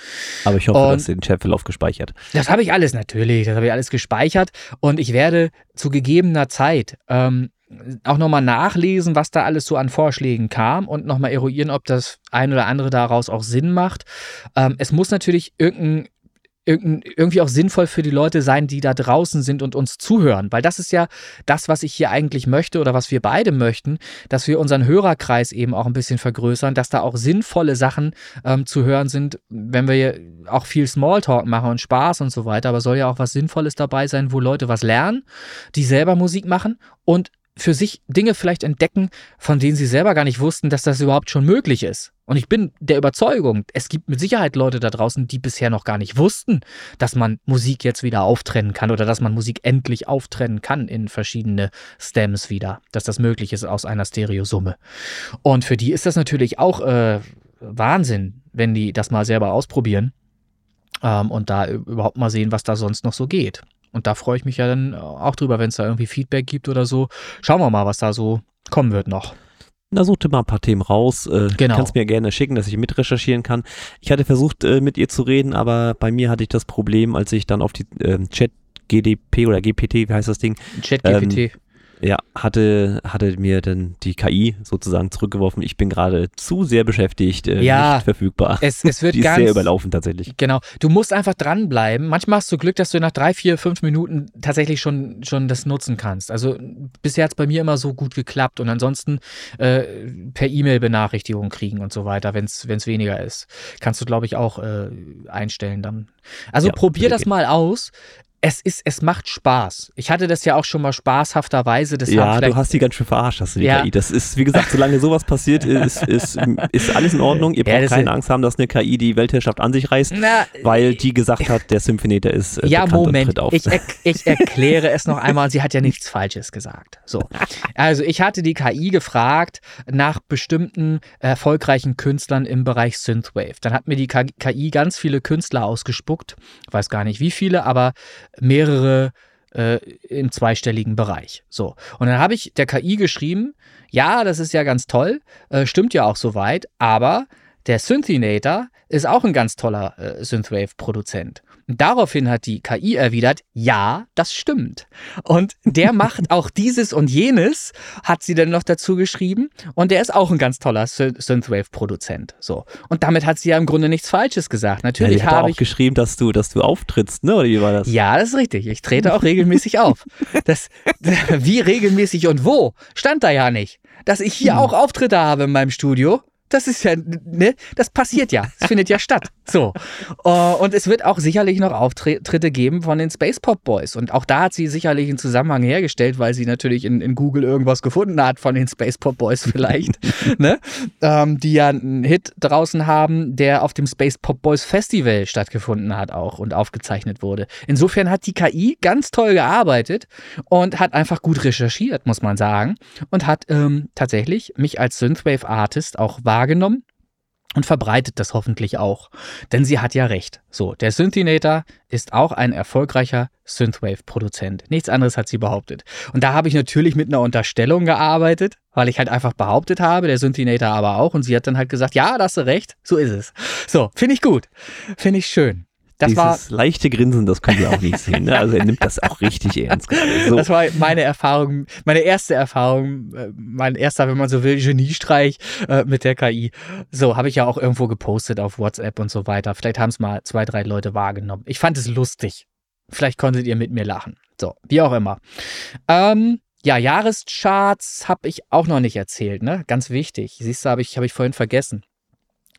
Aber ich hoffe, Und- dass den Chatverlauf gespeichert. Das habe ich alles natürlich, das habe ich alles gespeichert und ich werde zu gegebener Zeit ähm, auch nochmal nachlesen, was da alles so an Vorschlägen kam und nochmal eruieren, ob das ein oder andere daraus auch Sinn macht. Ähm, es muss natürlich irgendein irgendein- irgendwie auch sinnvoll für die Leute sein, die da draußen sind und uns zuhören. Weil das ist ja das, was ich hier eigentlich möchte oder was wir beide möchten, dass wir unseren Hörerkreis eben auch ein bisschen vergrößern, dass da auch sinnvolle Sachen ähm, zu hören sind, wenn wir auch viel Smalltalk machen und Spaß und so weiter. Aber soll ja auch was Sinnvolles dabei sein, wo Leute was lernen, die selber Musik machen und für sich Dinge vielleicht entdecken, von denen sie selber gar nicht wussten, dass das überhaupt schon möglich ist. Und ich bin der Überzeugung, es gibt mit Sicherheit Leute da draußen, die bisher noch gar nicht wussten, dass man Musik jetzt wieder auftrennen kann oder dass man Musik endlich auftrennen kann in verschiedene Stems wieder, dass das möglich ist aus einer Stereosumme. Und für die ist das natürlich auch äh, Wahnsinn, wenn die das mal selber ausprobieren ähm, und da überhaupt mal sehen, was da sonst noch so geht. Und da freue ich mich ja dann auch drüber, wenn es da irgendwie Feedback gibt oder so. Schauen wir mal, was da so kommen wird noch. Na, such dir mal ein paar Themen raus. Äh, Genau. Kannst mir gerne schicken, dass ich mitrecherchieren kann. Ich hatte versucht, äh, mit ihr zu reden, aber bei mir hatte ich das Problem, als ich dann auf die ähm, Chat GDP oder GPT, wie heißt das Ding, ChatGPT. Ja, hatte, hatte mir dann die KI sozusagen zurückgeworfen. Ich bin gerade zu sehr beschäftigt, äh, Ja. nicht verfügbar. es, es wird die ist ganz. sehr überlaufen tatsächlich. Genau. Du musst einfach dranbleiben. Manchmal hast du Glück, dass du nach drei, vier, fünf Minuten tatsächlich schon, schon das nutzen kannst. Also bisher hat es bei mir immer so gut geklappt und ansonsten äh, per E-Mail Benachrichtigung kriegen und so weiter, wenn es weniger ist. Kannst du, glaube ich, auch äh, einstellen dann. Also Ja, probier das gehen. mal aus. Es ist, es macht Spaß. Ich hatte das ja auch schon mal spaßhafterweise. Das Ja, du hast die ganz schön verarscht, hast du die Ja. KI. Das ist, wie gesagt, solange sowas passiert, ist, ist, ist alles in Ordnung. Ihr Ja, braucht das keine Angst haben, dass eine KI die Weltherrschaft an sich reißt, Na, weil die gesagt hat, der Symphonieter ist äh, Ja, Moment. Ich, er, ich erkläre es noch einmal. Sie hat ja nichts Falsches gesagt. So. Also, ich hatte die KI gefragt nach bestimmten erfolgreichen Künstlern im Bereich Synthwave. Dann hat mir die KI ganz viele Künstler ausgespuckt. Weiß gar nicht wie viele, aber mehrere äh, im zweistelligen Bereich. So. Und dann habe ich der KI geschrieben, ja, das ist ja ganz toll, äh, stimmt ja auch soweit, aber der Synthinator ist auch ein ganz toller äh, Synthwave-Produzent. Daraufhin hat die KI erwidert, ja, das stimmt. Und der macht auch dieses und jenes, hat sie dann noch dazu geschrieben. Und der ist auch ein ganz toller Sy- Synthwave-Produzent. So. Und damit hat sie ja im Grunde nichts Falsches gesagt. ja, Natürlich hat habe auch ich. geschrieben, dass du, dass du auftrittst, ne? Oder wie war das? Ja, das ist richtig. Ich trete auch regelmäßig auf. Das, wie regelmäßig und wo, stand da ja nicht. Dass ich hier Hm. auch Auftritte habe in meinem Studio, Das ist ja, ne, das passiert ja. Es findet ja statt. So. Uh, und es wird auch sicherlich noch Auftritte geben von den Space Pop Boys. Und auch da hat sie sicherlich einen Zusammenhang hergestellt, weil sie natürlich in, in Google irgendwas gefunden hat von den Space Pop Boys vielleicht, ne? Ähm, die ja einen Hit draußen haben, der auf dem Space Pop Boys Festival stattgefunden hat auch und aufgezeichnet wurde. Insofern hat die KI ganz toll gearbeitet und hat einfach gut recherchiert, muss man sagen. Und hat ähm, tatsächlich mich als Synthwave Artist auch wahr wahrgenommen und verbreitet das hoffentlich auch. Denn sie hat ja recht. So, der Synthinator ist auch ein erfolgreicher Synthwave-Produzent. Nichts anderes hat sie behauptet. Und da habe ich natürlich mit einer Unterstellung gearbeitet, weil ich halt einfach behauptet habe, der Synthinator aber auch. Und sie hat dann halt gesagt, ja, da hast du recht, so ist es. So, finde ich gut. Finde ich schön. Das Dieses war, leichte Grinsen, das können wir auch nicht sehen. Ne? Also er nimmt das auch richtig ernst. So. Das war meine Erfahrung, meine erste Erfahrung, äh, mein erster, wenn man so will, Geniestreich äh, mit der KI. So, habe ich ja auch irgendwo gepostet auf WhatsApp und so weiter. Vielleicht haben es mal zwei, drei Leute wahrgenommen. Ich fand es lustig. Vielleicht konntet ihr mit mir lachen. So, wie auch immer. Ähm, ja, Jahrescharts habe ich auch noch nicht erzählt, ne? Ganz wichtig. Siehst du, habe ich, hab ich vorhin vergessen.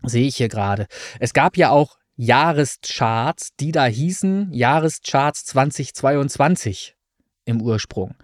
Sehe ich hier gerade. Es gab ja auch Jahrescharts, die da hießen Jahrescharts 2022 im Ursprung.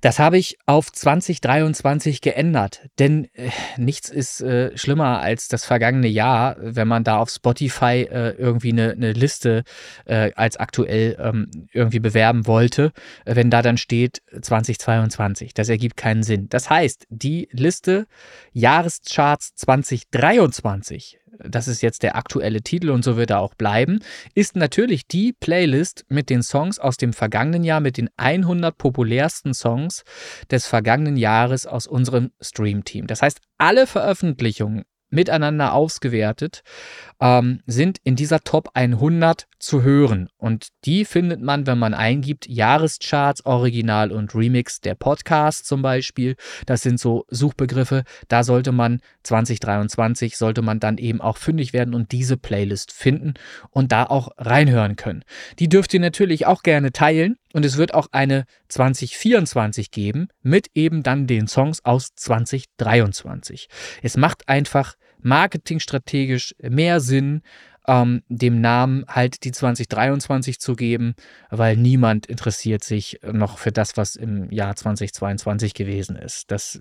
Das habe ich auf 2023 geändert, denn äh, nichts ist äh, schlimmer als das vergangene Jahr, wenn man da auf Spotify äh, irgendwie eine, eine Liste äh, als aktuell ähm, irgendwie bewerben wollte, wenn da dann steht 2022. Das ergibt keinen Sinn. Das heißt, die Liste Jahrescharts 2023 das ist jetzt der aktuelle Titel und so wird er auch bleiben, ist natürlich die Playlist mit den Songs aus dem vergangenen Jahr, mit den 100 populärsten Songs des vergangenen Jahres aus unserem Stream-Team. Das heißt, alle Veröffentlichungen miteinander ausgewertet, ähm, sind in dieser Top 100 zu hören. Und die findet man, wenn man eingibt, Jahrescharts, Original und Remix, der Podcast zum Beispiel. Das sind so Suchbegriffe. Da sollte man 2023, sollte man dann eben auch fündig werden und diese Playlist finden und da auch reinhören können. Die dürft ihr natürlich auch gerne teilen. Und es wird auch eine 2024 geben mit eben dann den Songs aus 2023. Es macht einfach marketingstrategisch mehr Sinn, ähm, dem Namen halt die 2023 zu geben, weil niemand interessiert sich noch für das, was im Jahr 2022 gewesen ist. Das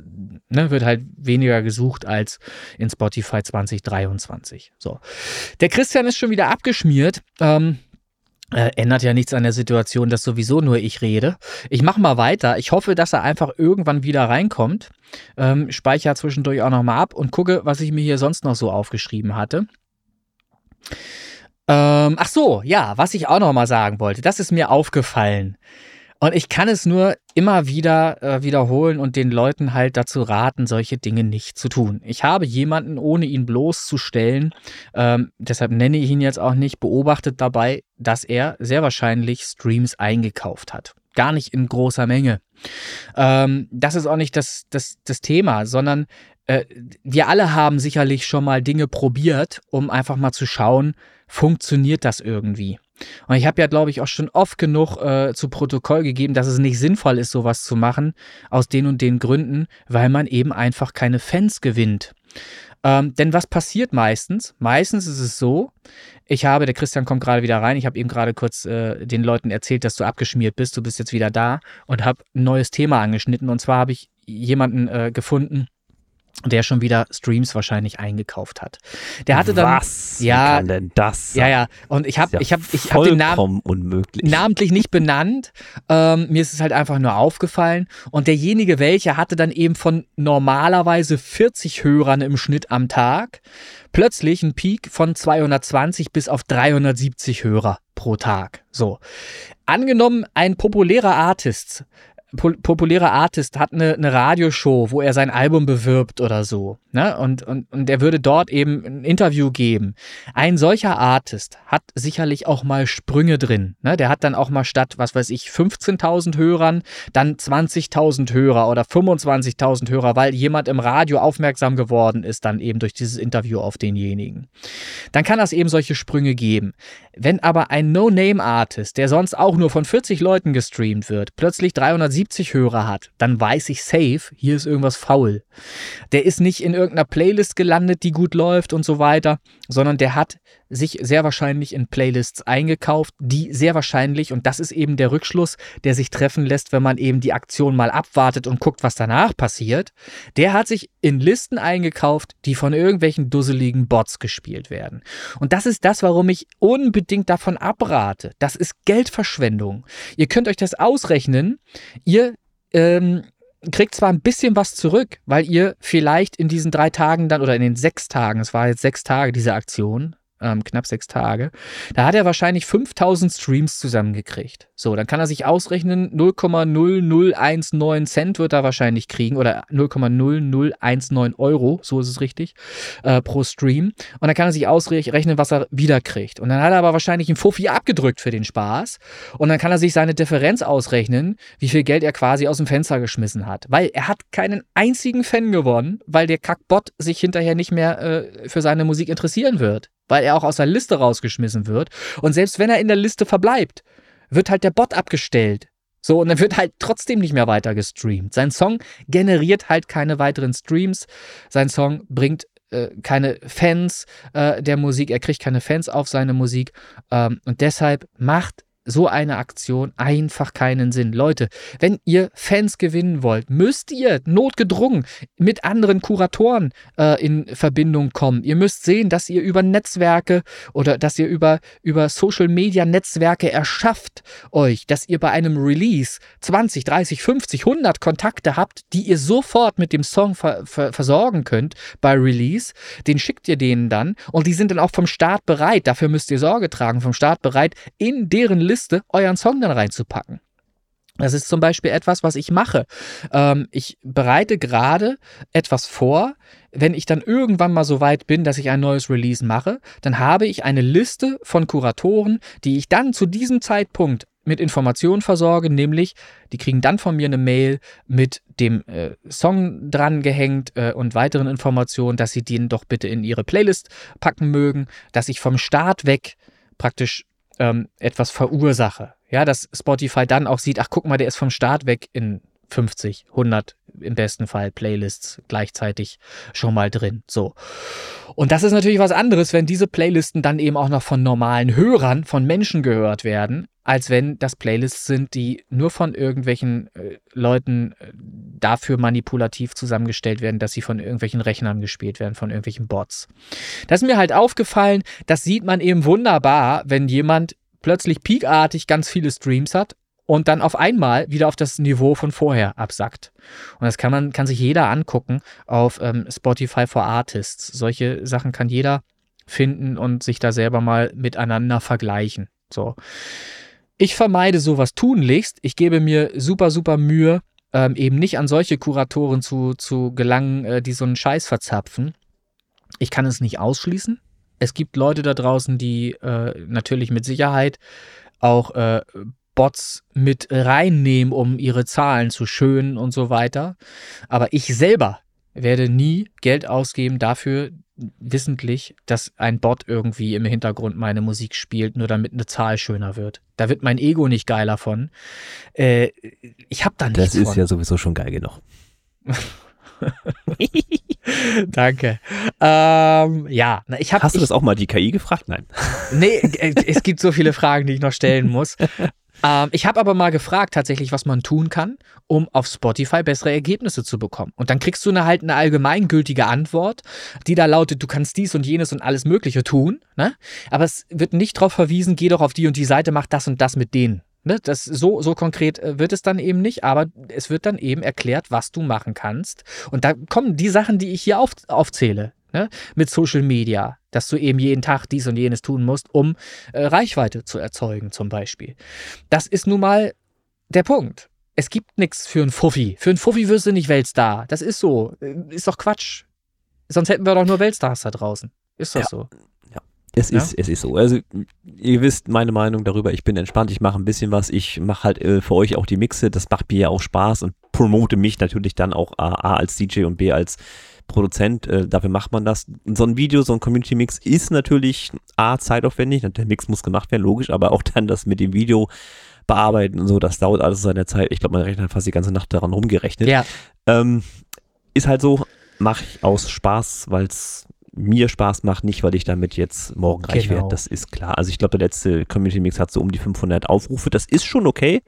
ne, wird halt weniger gesucht als in Spotify 2023. So. Der Christian ist schon wieder abgeschmiert. Ähm, äh, ändert ja nichts an der Situation, dass sowieso nur ich rede. Ich mache mal weiter. Ich hoffe, dass er einfach irgendwann wieder reinkommt. Ähm, speichere zwischendurch auch nochmal ab und gucke, was ich mir hier sonst noch so aufgeschrieben hatte. Ähm, ach so, ja, was ich auch nochmal sagen wollte. Das ist mir aufgefallen. Und ich kann es nur immer wieder äh, wiederholen und den Leuten halt dazu raten, solche Dinge nicht zu tun. Ich habe jemanden, ohne ihn bloßzustellen, ähm, deshalb nenne ich ihn jetzt auch nicht, beobachtet dabei, dass er sehr wahrscheinlich Streams eingekauft hat. Gar nicht in großer Menge. Ähm, das ist auch nicht das, das, das Thema, sondern äh, wir alle haben sicherlich schon mal Dinge probiert, um einfach mal zu schauen, funktioniert das irgendwie. Und ich habe ja, glaube ich, auch schon oft genug äh, zu Protokoll gegeben, dass es nicht sinnvoll ist, sowas zu machen, aus den und den Gründen, weil man eben einfach keine Fans gewinnt. Ähm, denn was passiert meistens? Meistens ist es so, ich habe, der Christian kommt gerade wieder rein, ich habe eben gerade kurz äh, den Leuten erzählt, dass du abgeschmiert bist, du bist jetzt wieder da und habe ein neues Thema angeschnitten. Und zwar habe ich jemanden äh, gefunden, der schon wieder Streams wahrscheinlich eingekauft hat. Der hatte dann Was ja kann denn das sein? ja ja und ich habe ja ich habe ich habe den Namen unmöglich. namentlich nicht benannt. Ähm, mir ist es halt einfach nur aufgefallen und derjenige welcher hatte dann eben von normalerweise 40 Hörern im Schnitt am Tag plötzlich einen Peak von 220 bis auf 370 Hörer pro Tag. So. Angenommen, ein populärer Artist populärer Artist hat eine, eine Radioshow, wo er sein Album bewirbt oder so. Ne? Und, und, und er würde dort eben ein Interview geben. Ein solcher Artist hat sicherlich auch mal Sprünge drin. Ne? Der hat dann auch mal statt, was weiß ich, 15.000 Hörern, dann 20.000 Hörer oder 25.000 Hörer, weil jemand im Radio aufmerksam geworden ist, dann eben durch dieses Interview auf denjenigen. Dann kann das eben solche Sprünge geben. Wenn aber ein No-Name-Artist, der sonst auch nur von 40 Leuten gestreamt wird, plötzlich 370 70 Hörer hat, dann weiß ich safe, hier ist irgendwas faul. Der ist nicht in irgendeiner Playlist gelandet, die gut läuft und so weiter, sondern der hat sich sehr wahrscheinlich in Playlists eingekauft, die sehr wahrscheinlich, und das ist eben der Rückschluss, der sich treffen lässt, wenn man eben die Aktion mal abwartet und guckt, was danach passiert, der hat sich in Listen eingekauft, die von irgendwelchen dusseligen Bots gespielt werden. Und das ist das, warum ich unbedingt davon abrate. Das ist Geldverschwendung. Ihr könnt euch das ausrechnen. Ihr ähm, kriegt zwar ein bisschen was zurück, weil ihr vielleicht in diesen drei Tagen dann oder in den sechs Tagen, es war jetzt sechs Tage diese Aktion, ähm, knapp sechs Tage, da hat er wahrscheinlich 5000 Streams zusammengekriegt. So, dann kann er sich ausrechnen, 0,0019 Cent wird er wahrscheinlich kriegen oder 0,0019 Euro, so ist es richtig, äh, pro Stream. Und dann kann er sich ausrechnen, was er wieder kriegt. Und dann hat er aber wahrscheinlich einen Fuffi abgedrückt für den Spaß. Und dann kann er sich seine Differenz ausrechnen, wie viel Geld er quasi aus dem Fenster geschmissen hat. Weil er hat keinen einzigen Fan gewonnen, weil der Kackbot sich hinterher nicht mehr äh, für seine Musik interessieren wird weil er auch aus der Liste rausgeschmissen wird. Und selbst wenn er in der Liste verbleibt, wird halt der Bot abgestellt. So, und dann wird halt trotzdem nicht mehr weiter gestreamt. Sein Song generiert halt keine weiteren Streams. Sein Song bringt äh, keine Fans äh, der Musik, er kriegt keine Fans auf seine Musik. Ähm, und deshalb macht so eine Aktion einfach keinen Sinn. Leute, wenn ihr Fans gewinnen wollt, müsst ihr notgedrungen mit anderen Kuratoren äh, in Verbindung kommen. Ihr müsst sehen, dass ihr über Netzwerke oder dass ihr über, über Social Media Netzwerke erschafft euch, dass ihr bei einem Release 20, 30, 50, 100 Kontakte habt, die ihr sofort mit dem Song ver ver versorgen könnt bei Release. Den schickt ihr denen dann und die sind dann auch vom Start bereit. Dafür müsst ihr Sorge tragen, vom Start bereit, in deren Liste Liste euren Song dann reinzupacken. Das ist zum Beispiel etwas, was ich mache. Ähm, ich bereite gerade etwas vor. Wenn ich dann irgendwann mal so weit bin, dass ich ein neues Release mache, dann habe ich eine Liste von Kuratoren, die ich dann zu diesem Zeitpunkt mit Informationen versorge, nämlich die kriegen dann von mir eine Mail mit dem äh, Song dran gehängt äh, und weiteren Informationen, dass sie den doch bitte in ihre Playlist packen mögen, dass ich vom Start weg praktisch ähm, etwas verursache. Ja, dass Spotify dann auch sieht, ach guck mal, der ist vom Start weg in 50, 100 im besten Fall Playlists gleichzeitig schon mal drin. So. Und das ist natürlich was anderes, wenn diese Playlisten dann eben auch noch von normalen Hörern, von Menschen gehört werden, als wenn das Playlists sind, die nur von irgendwelchen äh, Leuten äh, dafür manipulativ zusammengestellt werden, dass sie von irgendwelchen Rechnern gespielt werden, von irgendwelchen Bots. Das ist mir halt aufgefallen, das sieht man eben wunderbar, wenn jemand plötzlich peakartig ganz viele Streams hat und dann auf einmal wieder auf das Niveau von vorher absackt. Und das kann man, kann sich jeder angucken auf ähm, Spotify for Artists. Solche Sachen kann jeder finden und sich da selber mal miteinander vergleichen. So. Ich vermeide sowas tunlichst. Ich gebe mir super, super Mühe, ähm, eben nicht an solche Kuratoren zu, zu gelangen, äh, die so einen Scheiß verzapfen. Ich kann es nicht ausschließen. Es gibt Leute da draußen, die äh, natürlich mit Sicherheit auch äh, Bots mit reinnehmen, um ihre Zahlen zu schönen und so weiter. Aber ich selber werde nie Geld ausgeben dafür, wissentlich, dass ein Bot irgendwie im Hintergrund meine Musik spielt, nur damit eine Zahl schöner wird. Da wird mein Ego nicht geiler von. Äh, ich habe da nichts Das ist von. ja sowieso schon geil genug. Danke. Ähm, ja, ich habe. Hast du das auch mal die KI gefragt? Nein. Nee, äh, es gibt so viele Fragen, die ich noch stellen muss. Ähm, ich habe aber mal gefragt tatsächlich, was man tun kann, um auf Spotify bessere Ergebnisse zu bekommen. Und dann kriegst du eine, halt eine allgemeingültige Antwort, die da lautet, du kannst dies und jenes und alles Mögliche tun. Ne? Aber es wird nicht darauf verwiesen, geh doch auf die und die Seite, mach das und das mit denen. Ne? Das, so, so konkret äh, wird es dann eben nicht, aber es wird dann eben erklärt, was du machen kannst. Und da kommen die Sachen, die ich hier auf, aufzähle ne, mit Social Media, dass du eben jeden Tag dies und jenes tun musst, um äh, Reichweite zu erzeugen, zum Beispiel. Das ist nun mal der Punkt. Es gibt nichts für einen Fuffi. Für einen Fuffi wirst du nicht Weltstar. Das ist so. Äh, ist doch Quatsch. Sonst hätten wir doch nur Weltstars da draußen. Ist doch ja. so. Ja. Es ist, es ist so. Also, ihr wisst meine Meinung darüber. Ich bin entspannt. Ich mache ein bisschen was. Ich mache halt äh, für euch auch die Mixe. Das macht mir ja auch Spaß und promote mich natürlich dann auch A, A als DJ und B als Produzent, äh, dafür macht man das. So ein Video, so ein Community-Mix ist natürlich A, zeitaufwendig, der Mix muss gemacht werden, logisch, aber auch dann das mit dem Video bearbeiten und so, das dauert alles seine Zeit. Ich glaube, mein Rechner hat fast die ganze Nacht daran rumgerechnet. Ja. Ähm, ist halt so, mache ich aus Spaß, weil es mir Spaß macht, nicht weil ich damit jetzt morgen reich genau. werde. Das ist klar. Also ich glaube, der letzte Community Mix hat so um die 500 Aufrufe. Das ist schon okay,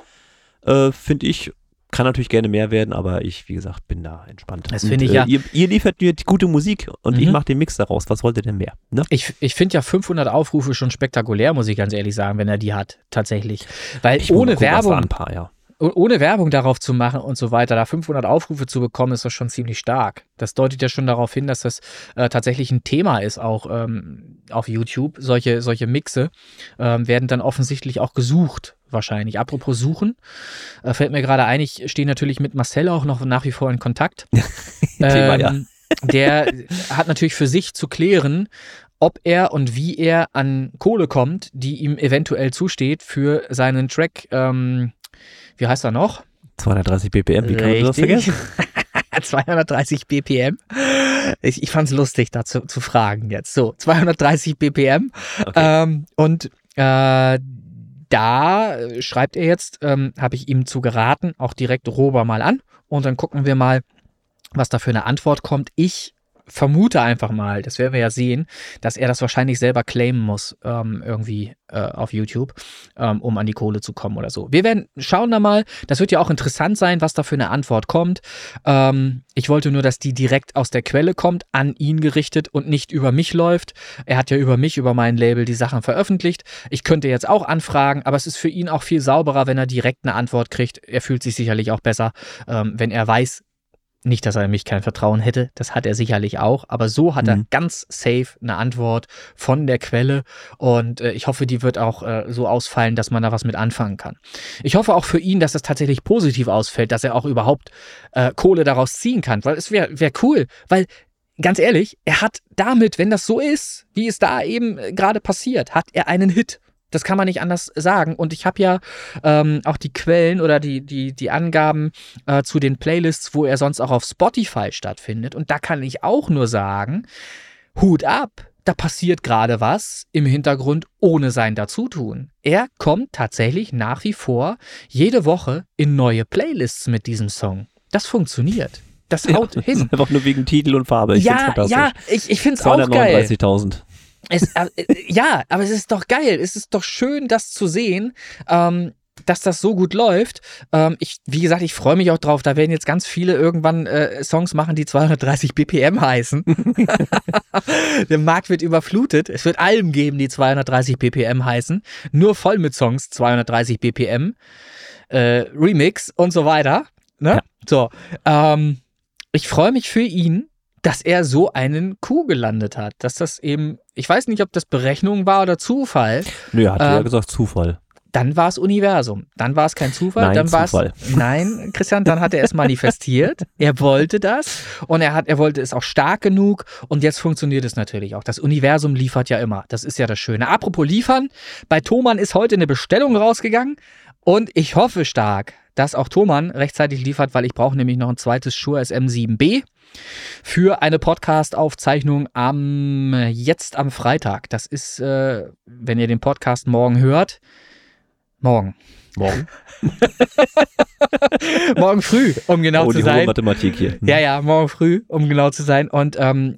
äh, finde ich. Kann natürlich gerne mehr werden, aber ich, wie gesagt, bin da entspannt. Das finde ich äh, ja. Ihr, ihr, liefert mir gute Musik und mhm. ich mache den Mix daraus. Was wollt ihr denn mehr? Ne? Ich, ich finde ja 500 Aufrufe schon spektakulär, muss ich ganz ehrlich sagen, wenn er die hat, tatsächlich. Weil ich ohne Werbung. Ein paar, ja ohne Werbung darauf zu machen und so weiter, da 500 Aufrufe zu bekommen, ist das schon ziemlich stark. Das deutet ja schon darauf hin, dass das äh, tatsächlich ein Thema ist, auch ähm, auf YouTube. Solche, solche Mixe ähm, werden dann offensichtlich auch gesucht, wahrscheinlich. Apropos Suchen, äh, fällt mir gerade ein, ich stehe natürlich mit Marcel auch noch nach wie vor in Kontakt. Thema, ähm, ja. Der hat natürlich für sich zu klären, ob er und wie er an Kohle kommt, die ihm eventuell zusteht für seinen Track. Ähm, wie heißt er noch? 230 BPM, wie kann man das vergessen? 230 BPM. Ich, ich fand es lustig, dazu zu fragen jetzt. So, 230 BPM. Okay. Ähm, und äh, da schreibt er jetzt, ähm, habe ich ihm zu geraten, auch direkt Rober mal an und dann gucken wir mal, was da für eine Antwort kommt. Ich vermute einfach mal, das werden wir ja sehen, dass er das wahrscheinlich selber claimen muss, ähm, irgendwie äh, auf YouTube, ähm, um an die Kohle zu kommen oder so. Wir werden schauen da mal. Das wird ja auch interessant sein, was da für eine Antwort kommt. Ähm, ich wollte nur, dass die direkt aus der Quelle kommt, an ihn gerichtet und nicht über mich läuft. Er hat ja über mich, über mein Label die Sachen veröffentlicht. Ich könnte jetzt auch anfragen, aber es ist für ihn auch viel sauberer, wenn er direkt eine Antwort kriegt. Er fühlt sich sicherlich auch besser, ähm, wenn er weiß, nicht, dass er mich kein Vertrauen hätte, das hat er sicherlich auch, aber so hat mhm. er ganz safe eine Antwort von der Quelle und äh, ich hoffe, die wird auch äh, so ausfallen, dass man da was mit anfangen kann. Ich hoffe auch für ihn, dass das tatsächlich positiv ausfällt, dass er auch überhaupt äh, Kohle daraus ziehen kann, weil es wäre wär cool, weil ganz ehrlich, er hat damit, wenn das so ist, wie es da eben äh, gerade passiert, hat er einen Hit. Das kann man nicht anders sagen. Und ich habe ja ähm, auch die Quellen oder die, die, die Angaben äh, zu den Playlists, wo er sonst auch auf Spotify stattfindet. Und da kann ich auch nur sagen, Hut ab, da passiert gerade was im Hintergrund ohne sein Dazutun. Er kommt tatsächlich nach wie vor jede Woche in neue Playlists mit diesem Song. Das funktioniert. Das haut ja, hin. Einfach nur wegen Titel und Farbe. Ich ja, ja, ich, ich finde es auch geil. 239.000. Es, äh, äh, ja, aber es ist doch geil. Es ist doch schön, das zu sehen. Ähm, dass das so gut läuft. Ähm, ich, wie gesagt, ich freue mich auch drauf. Da werden jetzt ganz viele irgendwann äh, Songs machen, die 230 BPM heißen. Der Markt wird überflutet. Es wird Alben geben, die 230 BPM heißen. Nur voll mit Songs 230 BPM. Äh, Remix und so weiter. Ne? Ja. So. Ähm, ich freue mich für ihn dass er so einen Kuh gelandet hat. Dass das eben, ich weiß nicht, ob das Berechnung war oder Zufall. Nö, er hat ähm, ja gesagt Zufall. Dann war es Universum. Dann war es kein Zufall. Nein, dann Zufall. Nein, Christian, dann hat er es manifestiert. er wollte das und er hat, er wollte es auch stark genug und jetzt funktioniert es natürlich auch. Das Universum liefert ja immer. Das ist ja das Schöne. Apropos liefern, bei Thomann ist heute eine Bestellung rausgegangen und ich hoffe stark, dass auch Thomann rechtzeitig liefert, weil ich brauche nämlich noch ein zweites Shure SM7B für eine Podcast-Aufzeichnung am jetzt am Freitag. Das ist, äh, wenn ihr den Podcast morgen hört, morgen. Morgen. morgen früh, um genau oh, zu sein. Mathematik hier. Ja, ja, morgen früh, um genau zu sein. Und ähm,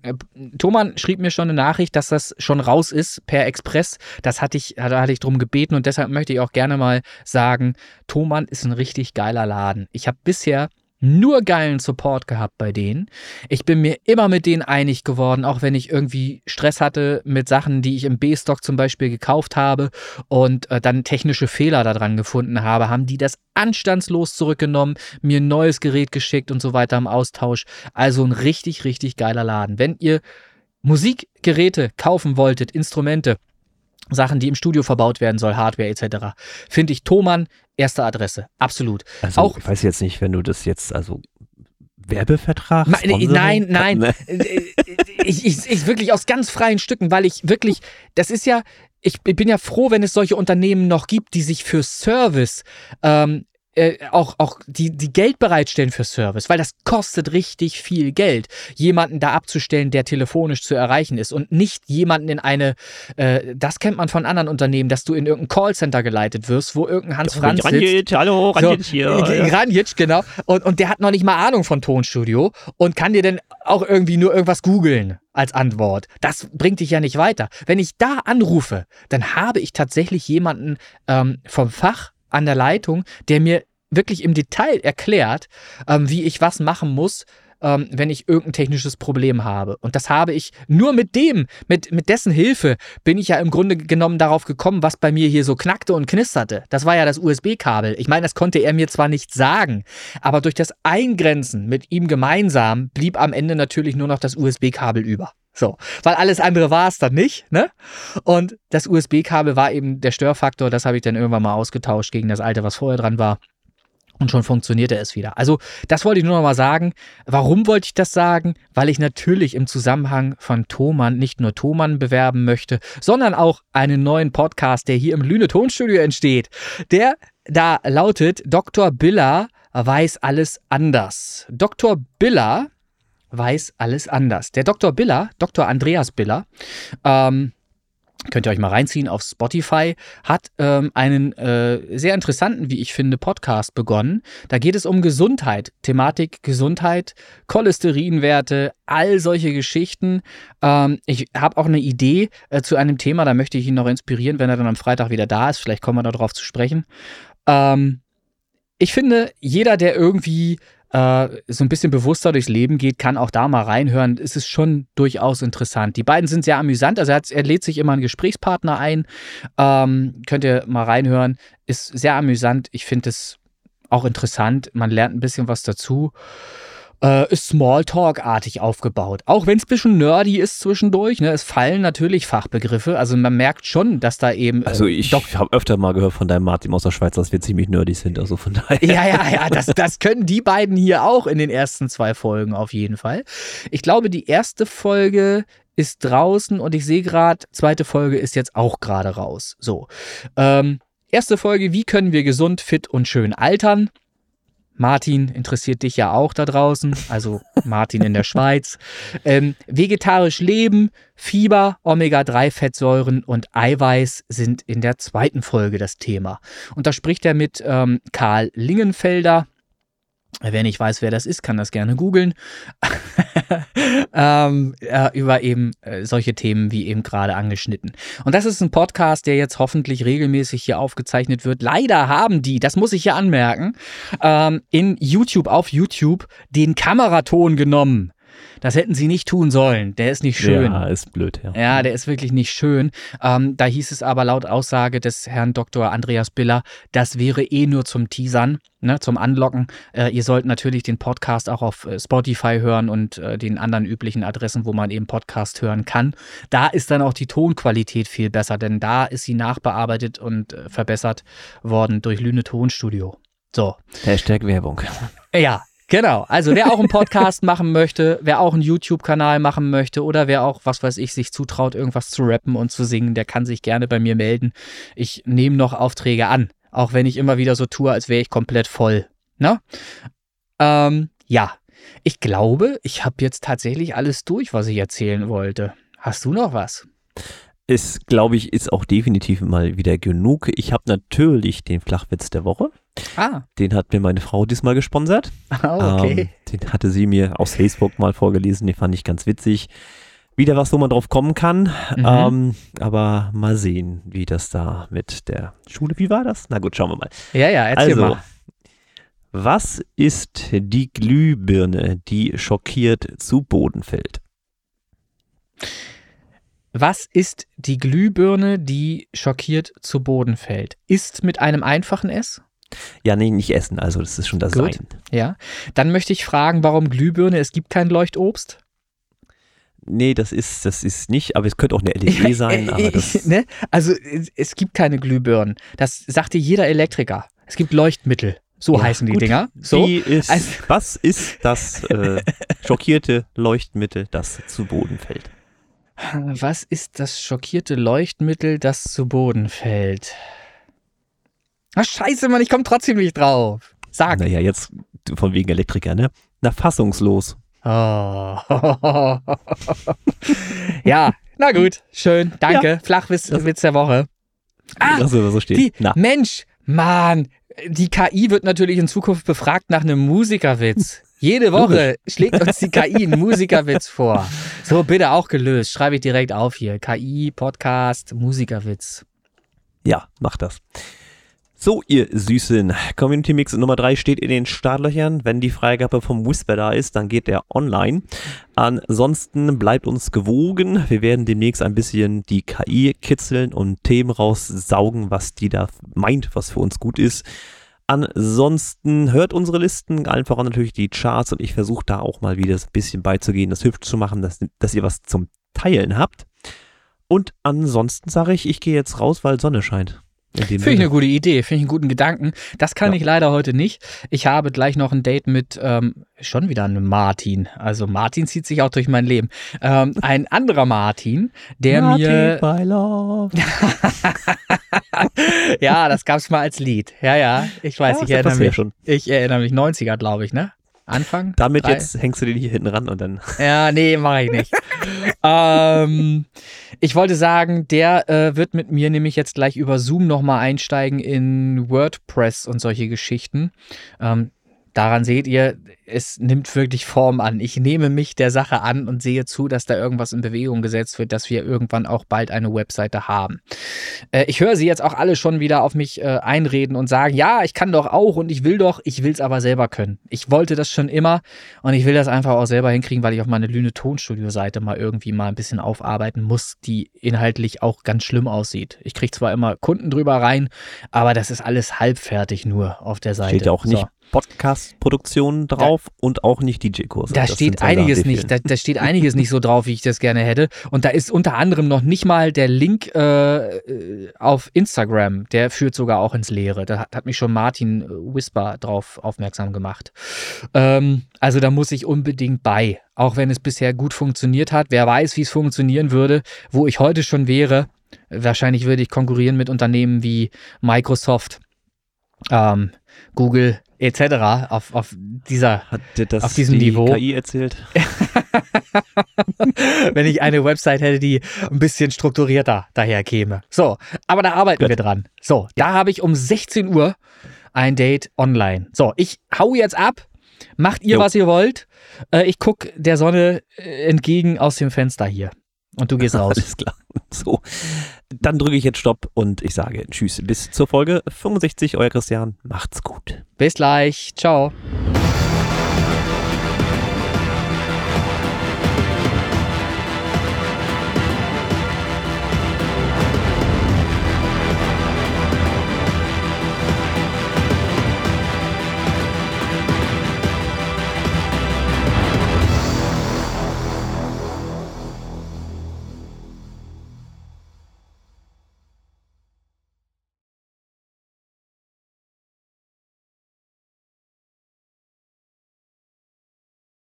Thoman schrieb mir schon eine Nachricht, dass das schon raus ist per Express. Das hatte ich, da hatte ich drum gebeten und deshalb möchte ich auch gerne mal sagen, Thoman ist ein richtig geiler Laden. Ich habe bisher nur geilen Support gehabt bei denen. Ich bin mir immer mit denen einig geworden, auch wenn ich irgendwie Stress hatte mit Sachen, die ich im B-Stock zum Beispiel gekauft habe und äh, dann technische Fehler daran gefunden habe, haben die das anstandslos zurückgenommen, mir ein neues Gerät geschickt und so weiter im Austausch. Also ein richtig, richtig geiler Laden. Wenn ihr Musikgeräte kaufen wolltet, Instrumente, Sachen, die im Studio verbaut werden soll, Hardware etc. Finde ich Thomann erste Adresse, absolut. Also auch, ich weiß jetzt nicht, wenn du das jetzt also Werbevertrag? Nein, nein, ne? ich, ich, ich wirklich aus ganz freien Stücken, weil ich wirklich, das ist ja, ich bin ja froh, wenn es solche Unternehmen noch gibt, die sich für Service ähm, äh, auch, auch die, die Geld bereitstellen für Service, weil das kostet richtig viel Geld, jemanden da abzustellen, der telefonisch zu erreichen ist und nicht jemanden in eine, äh, das kennt man von anderen Unternehmen, dass du in irgendein Callcenter geleitet wirst, wo irgendein Hans Franz Ranjic, sitzt. hallo, Ranjic so, hier. Äh, Ranjic, genau. Und, und der hat noch nicht mal Ahnung von Tonstudio und kann dir dann auch irgendwie nur irgendwas googeln als Antwort. Das bringt dich ja nicht weiter. Wenn ich da anrufe, dann habe ich tatsächlich jemanden ähm, vom Fach an der Leitung, der mir wirklich im Detail erklärt, ähm, wie ich was machen muss, ähm, wenn ich irgendein technisches Problem habe. Und das habe ich nur mit dem, mit, mit dessen Hilfe bin ich ja im Grunde genommen darauf gekommen, was bei mir hier so knackte und knisterte. Das war ja das USB-Kabel. Ich meine, das konnte er mir zwar nicht sagen, aber durch das Eingrenzen mit ihm gemeinsam blieb am Ende natürlich nur noch das USB-Kabel über. So, weil alles andere war es dann nicht, ne? Und das USB-Kabel war eben der Störfaktor, das habe ich dann irgendwann mal ausgetauscht gegen das alte, was vorher dran war. Und schon funktionierte es wieder. Also, das wollte ich nur noch mal sagen. Warum wollte ich das sagen? Weil ich natürlich im Zusammenhang von Thomann nicht nur Thomann bewerben möchte, sondern auch einen neuen Podcast, der hier im Lüne Tonstudio entsteht. Der da lautet Dr. Biller weiß alles anders. Dr. Biller weiß alles anders. Der Dr. Biller, Dr. Andreas Biller, ähm, könnt ihr euch mal reinziehen auf Spotify, hat ähm, einen äh, sehr interessanten, wie ich finde, Podcast begonnen. Da geht es um Gesundheit, Thematik Gesundheit, Cholesterinwerte, all solche Geschichten. Ähm, ich habe auch eine Idee äh, zu einem Thema, da möchte ich ihn noch inspirieren, wenn er dann am Freitag wieder da ist. Vielleicht kommen wir darauf zu sprechen. Ähm, ich finde, jeder, der irgendwie äh, so ein bisschen bewusster durchs Leben geht, kann auch da mal reinhören. Es ist schon durchaus interessant. Die beiden sind sehr amüsant. Also er, hat, er lädt sich immer einen Gesprächspartner ein. Ähm, könnt ihr mal reinhören. Ist sehr amüsant. Ich finde es auch interessant. Man lernt ein bisschen was dazu äh, ist Smalltalk-artig aufgebaut. Auch wenn es ein bisschen nerdy ist zwischendurch. Ne? Es fallen natürlich Fachbegriffe. Also man merkt schon, dass da eben. Äh, also ich habe öfter mal gehört von deinem Martin aus der Schweiz, dass wir ziemlich nerdy sind. Also von daher. Ja, ja, ja. Das, das können die beiden hier auch in den ersten zwei Folgen auf jeden Fall. Ich glaube, die erste Folge ist draußen und ich sehe gerade, zweite Folge ist jetzt auch gerade raus. So. Ähm, erste Folge, wie können wir gesund, fit und schön altern? Martin interessiert dich ja auch da draußen, also Martin in der Schweiz. Ähm, vegetarisch leben, Fieber, Omega-3-Fettsäuren und Eiweiß sind in der zweiten Folge das Thema. Und da spricht er mit ähm, Karl Lingenfelder. Wer nicht weiß, wer das ist, kann das gerne googeln. ähm, äh, über eben äh, solche Themen wie eben gerade angeschnitten. Und das ist ein Podcast, der jetzt hoffentlich regelmäßig hier aufgezeichnet wird. Leider haben die, das muss ich hier anmerken, ähm, in YouTube, auf YouTube, den Kameraton genommen. Das hätten sie nicht tun sollen. Der ist nicht schön. Ja, ist blöd, ja. Ja, der ist wirklich nicht schön. Ähm, da hieß es aber laut Aussage des Herrn Dr. Andreas Biller, das wäre eh nur zum Teasern, ne, zum Anlocken. Äh, ihr sollt natürlich den Podcast auch auf äh, Spotify hören und äh, den anderen üblichen Adressen, wo man eben Podcast hören kann. Da ist dann auch die Tonqualität viel besser, denn da ist sie nachbearbeitet und äh, verbessert worden durch Lüne Tonstudio. So. Hashtag Werbung. Ja, Genau, also wer auch einen Podcast machen möchte, wer auch einen YouTube-Kanal machen möchte oder wer auch, was weiß ich, sich zutraut, irgendwas zu rappen und zu singen, der kann sich gerne bei mir melden. Ich nehme noch Aufträge an, auch wenn ich immer wieder so tue, als wäre ich komplett voll. Ne? Ähm, ja, ich glaube, ich habe jetzt tatsächlich alles durch, was ich erzählen wollte. Hast du noch was? Es, glaube ich, ist auch definitiv mal wieder genug. Ich habe natürlich den Flachwitz der Woche. Ah. Den hat mir meine Frau diesmal gesponsert. Ah, okay. Ähm, den hatte sie mir aus Facebook mal vorgelesen. Den fand ich ganz witzig. Wieder was, wo man drauf kommen kann. Mhm. Ähm, aber mal sehen, wie das da mit der Schule, wie war das? Na gut, schauen wir mal. Ja, ja, erzähl also, mal. Was ist die Glühbirne, die schockiert zu Boden fällt? Was ist die Glühbirne, die schockiert zu Boden fällt? Ist mit einem einfachen S? Ja, nee, nicht essen, also das ist schon das Gut. Sein. Ja. Dann möchte ich fragen, warum Glühbirne? Es gibt kein Leuchtobst? Nee, das ist, das ist nicht, aber es könnte auch eine LED sein. Aber das ne? Also es gibt keine Glühbirnen. Das sagt dir jeder Elektriker. Es gibt Leuchtmittel. So ja, heißen die gut. Dinger. So. Ist, also, was ist das äh, schockierte Leuchtmittel, das zu Boden fällt? Was ist das schockierte Leuchtmittel, das zu Boden fällt? Ach, scheiße, Mann, ich komme trotzdem nicht drauf. Sag. Naja, jetzt von wegen Elektriker, ne? Na, fassungslos. Oh. ja, na gut, schön, danke. Ja. Flachwitz Witz der Woche. Ah, also, so steht. Die, Mensch, Mann, die KI wird natürlich in Zukunft befragt nach einem Musikerwitz. Jede Woche schlägt uns die KI einen Musikerwitz vor. So, bitte auch gelöst. Schreibe ich direkt auf hier. KI, Podcast, Musikerwitz. Ja, mach das. So, ihr Süßen. Community Mix Nummer 3 steht in den Startlöchern. Wenn die Freigabe vom Whisper da ist, dann geht der online. Ansonsten bleibt uns gewogen. Wir werden demnächst ein bisschen die KI kitzeln und Themen raussaugen, was die da meint, was für uns gut ist. Ansonsten hört unsere Listen, einfach natürlich die Charts und ich versuche da auch mal wieder ein bisschen beizugehen, das hübsch zu machen, dass, dass ihr was zum Teilen habt. Und ansonsten sage ich, ich gehe jetzt raus, weil Sonne scheint. Finde ich eine gute Idee, finde ich einen guten Gedanken. Das kann ja. ich leider heute nicht. Ich habe gleich noch ein Date mit ähm, schon wieder einem Martin. Also Martin zieht sich auch durch mein Leben. Ähm, ein anderer Martin, der Martin mir. By love. ja, das gab es mal als Lied. Ja, ja. Ich weiß, ja, ich erinnere mich. Schon. Ich erinnere mich 90er, glaube ich, ne? Anfang? Damit drei. jetzt hängst du den hier hinten ran und dann. Ja, nee, mache ich nicht. ähm, ich wollte sagen, der äh, wird mit mir nämlich jetzt gleich über Zoom nochmal einsteigen in WordPress und solche Geschichten. Ähm, daran seht ihr, es nimmt wirklich Form an. Ich nehme mich der Sache an und sehe zu, dass da irgendwas in Bewegung gesetzt wird, dass wir irgendwann auch bald eine Webseite haben. Äh, ich höre sie jetzt auch alle schon wieder auf mich äh, einreden und sagen, ja, ich kann doch auch und ich will doch, ich will es aber selber können. Ich wollte das schon immer und ich will das einfach auch selber hinkriegen, weil ich auf meine Lüne Tonstudio Seite mal irgendwie mal ein bisschen aufarbeiten muss, die inhaltlich auch ganz schlimm aussieht. Ich kriege zwar immer Kunden drüber rein, aber das ist alles halbfertig nur auf der Seite. Steht ja auch nicht so. Podcast-Produktionen drauf da, und auch nicht DJ-Kurse. Da das steht einiges nicht, da, da, steht einiges nicht so drauf, wie ich das gerne hätte. Und da ist unter anderem noch nicht mal der Link äh, auf Instagram, der führt sogar auch ins Leere. Da hat, hat mich schon Martin Whisper drauf aufmerksam gemacht. Ähm, also da muss ich unbedingt bei, auch wenn es bisher gut funktioniert hat. Wer weiß, wie es funktionieren würde, wo ich heute schon wäre. Wahrscheinlich würde ich konkurrieren mit Unternehmen wie Microsoft, ähm, Google, etc. auf, auf dieser Hat dir das auf diesem die Niveau. KI erzählt? Wenn ich eine Website hätte, die ein bisschen strukturierter daher käme. So, aber da arbeiten Gut. wir dran. So, da habe ich um 16 Uhr ein Date online. So, ich hau jetzt ab. Macht ihr, jo. was ihr wollt. Äh, ich gucke der Sonne äh, entgegen aus dem Fenster hier. Und du gehst raus. Alles klar. So, dann drücke ich jetzt Stopp und ich sage Tschüss. Bis zur Folge 65. Euer Christian. Macht's gut. Bis gleich. Ciao.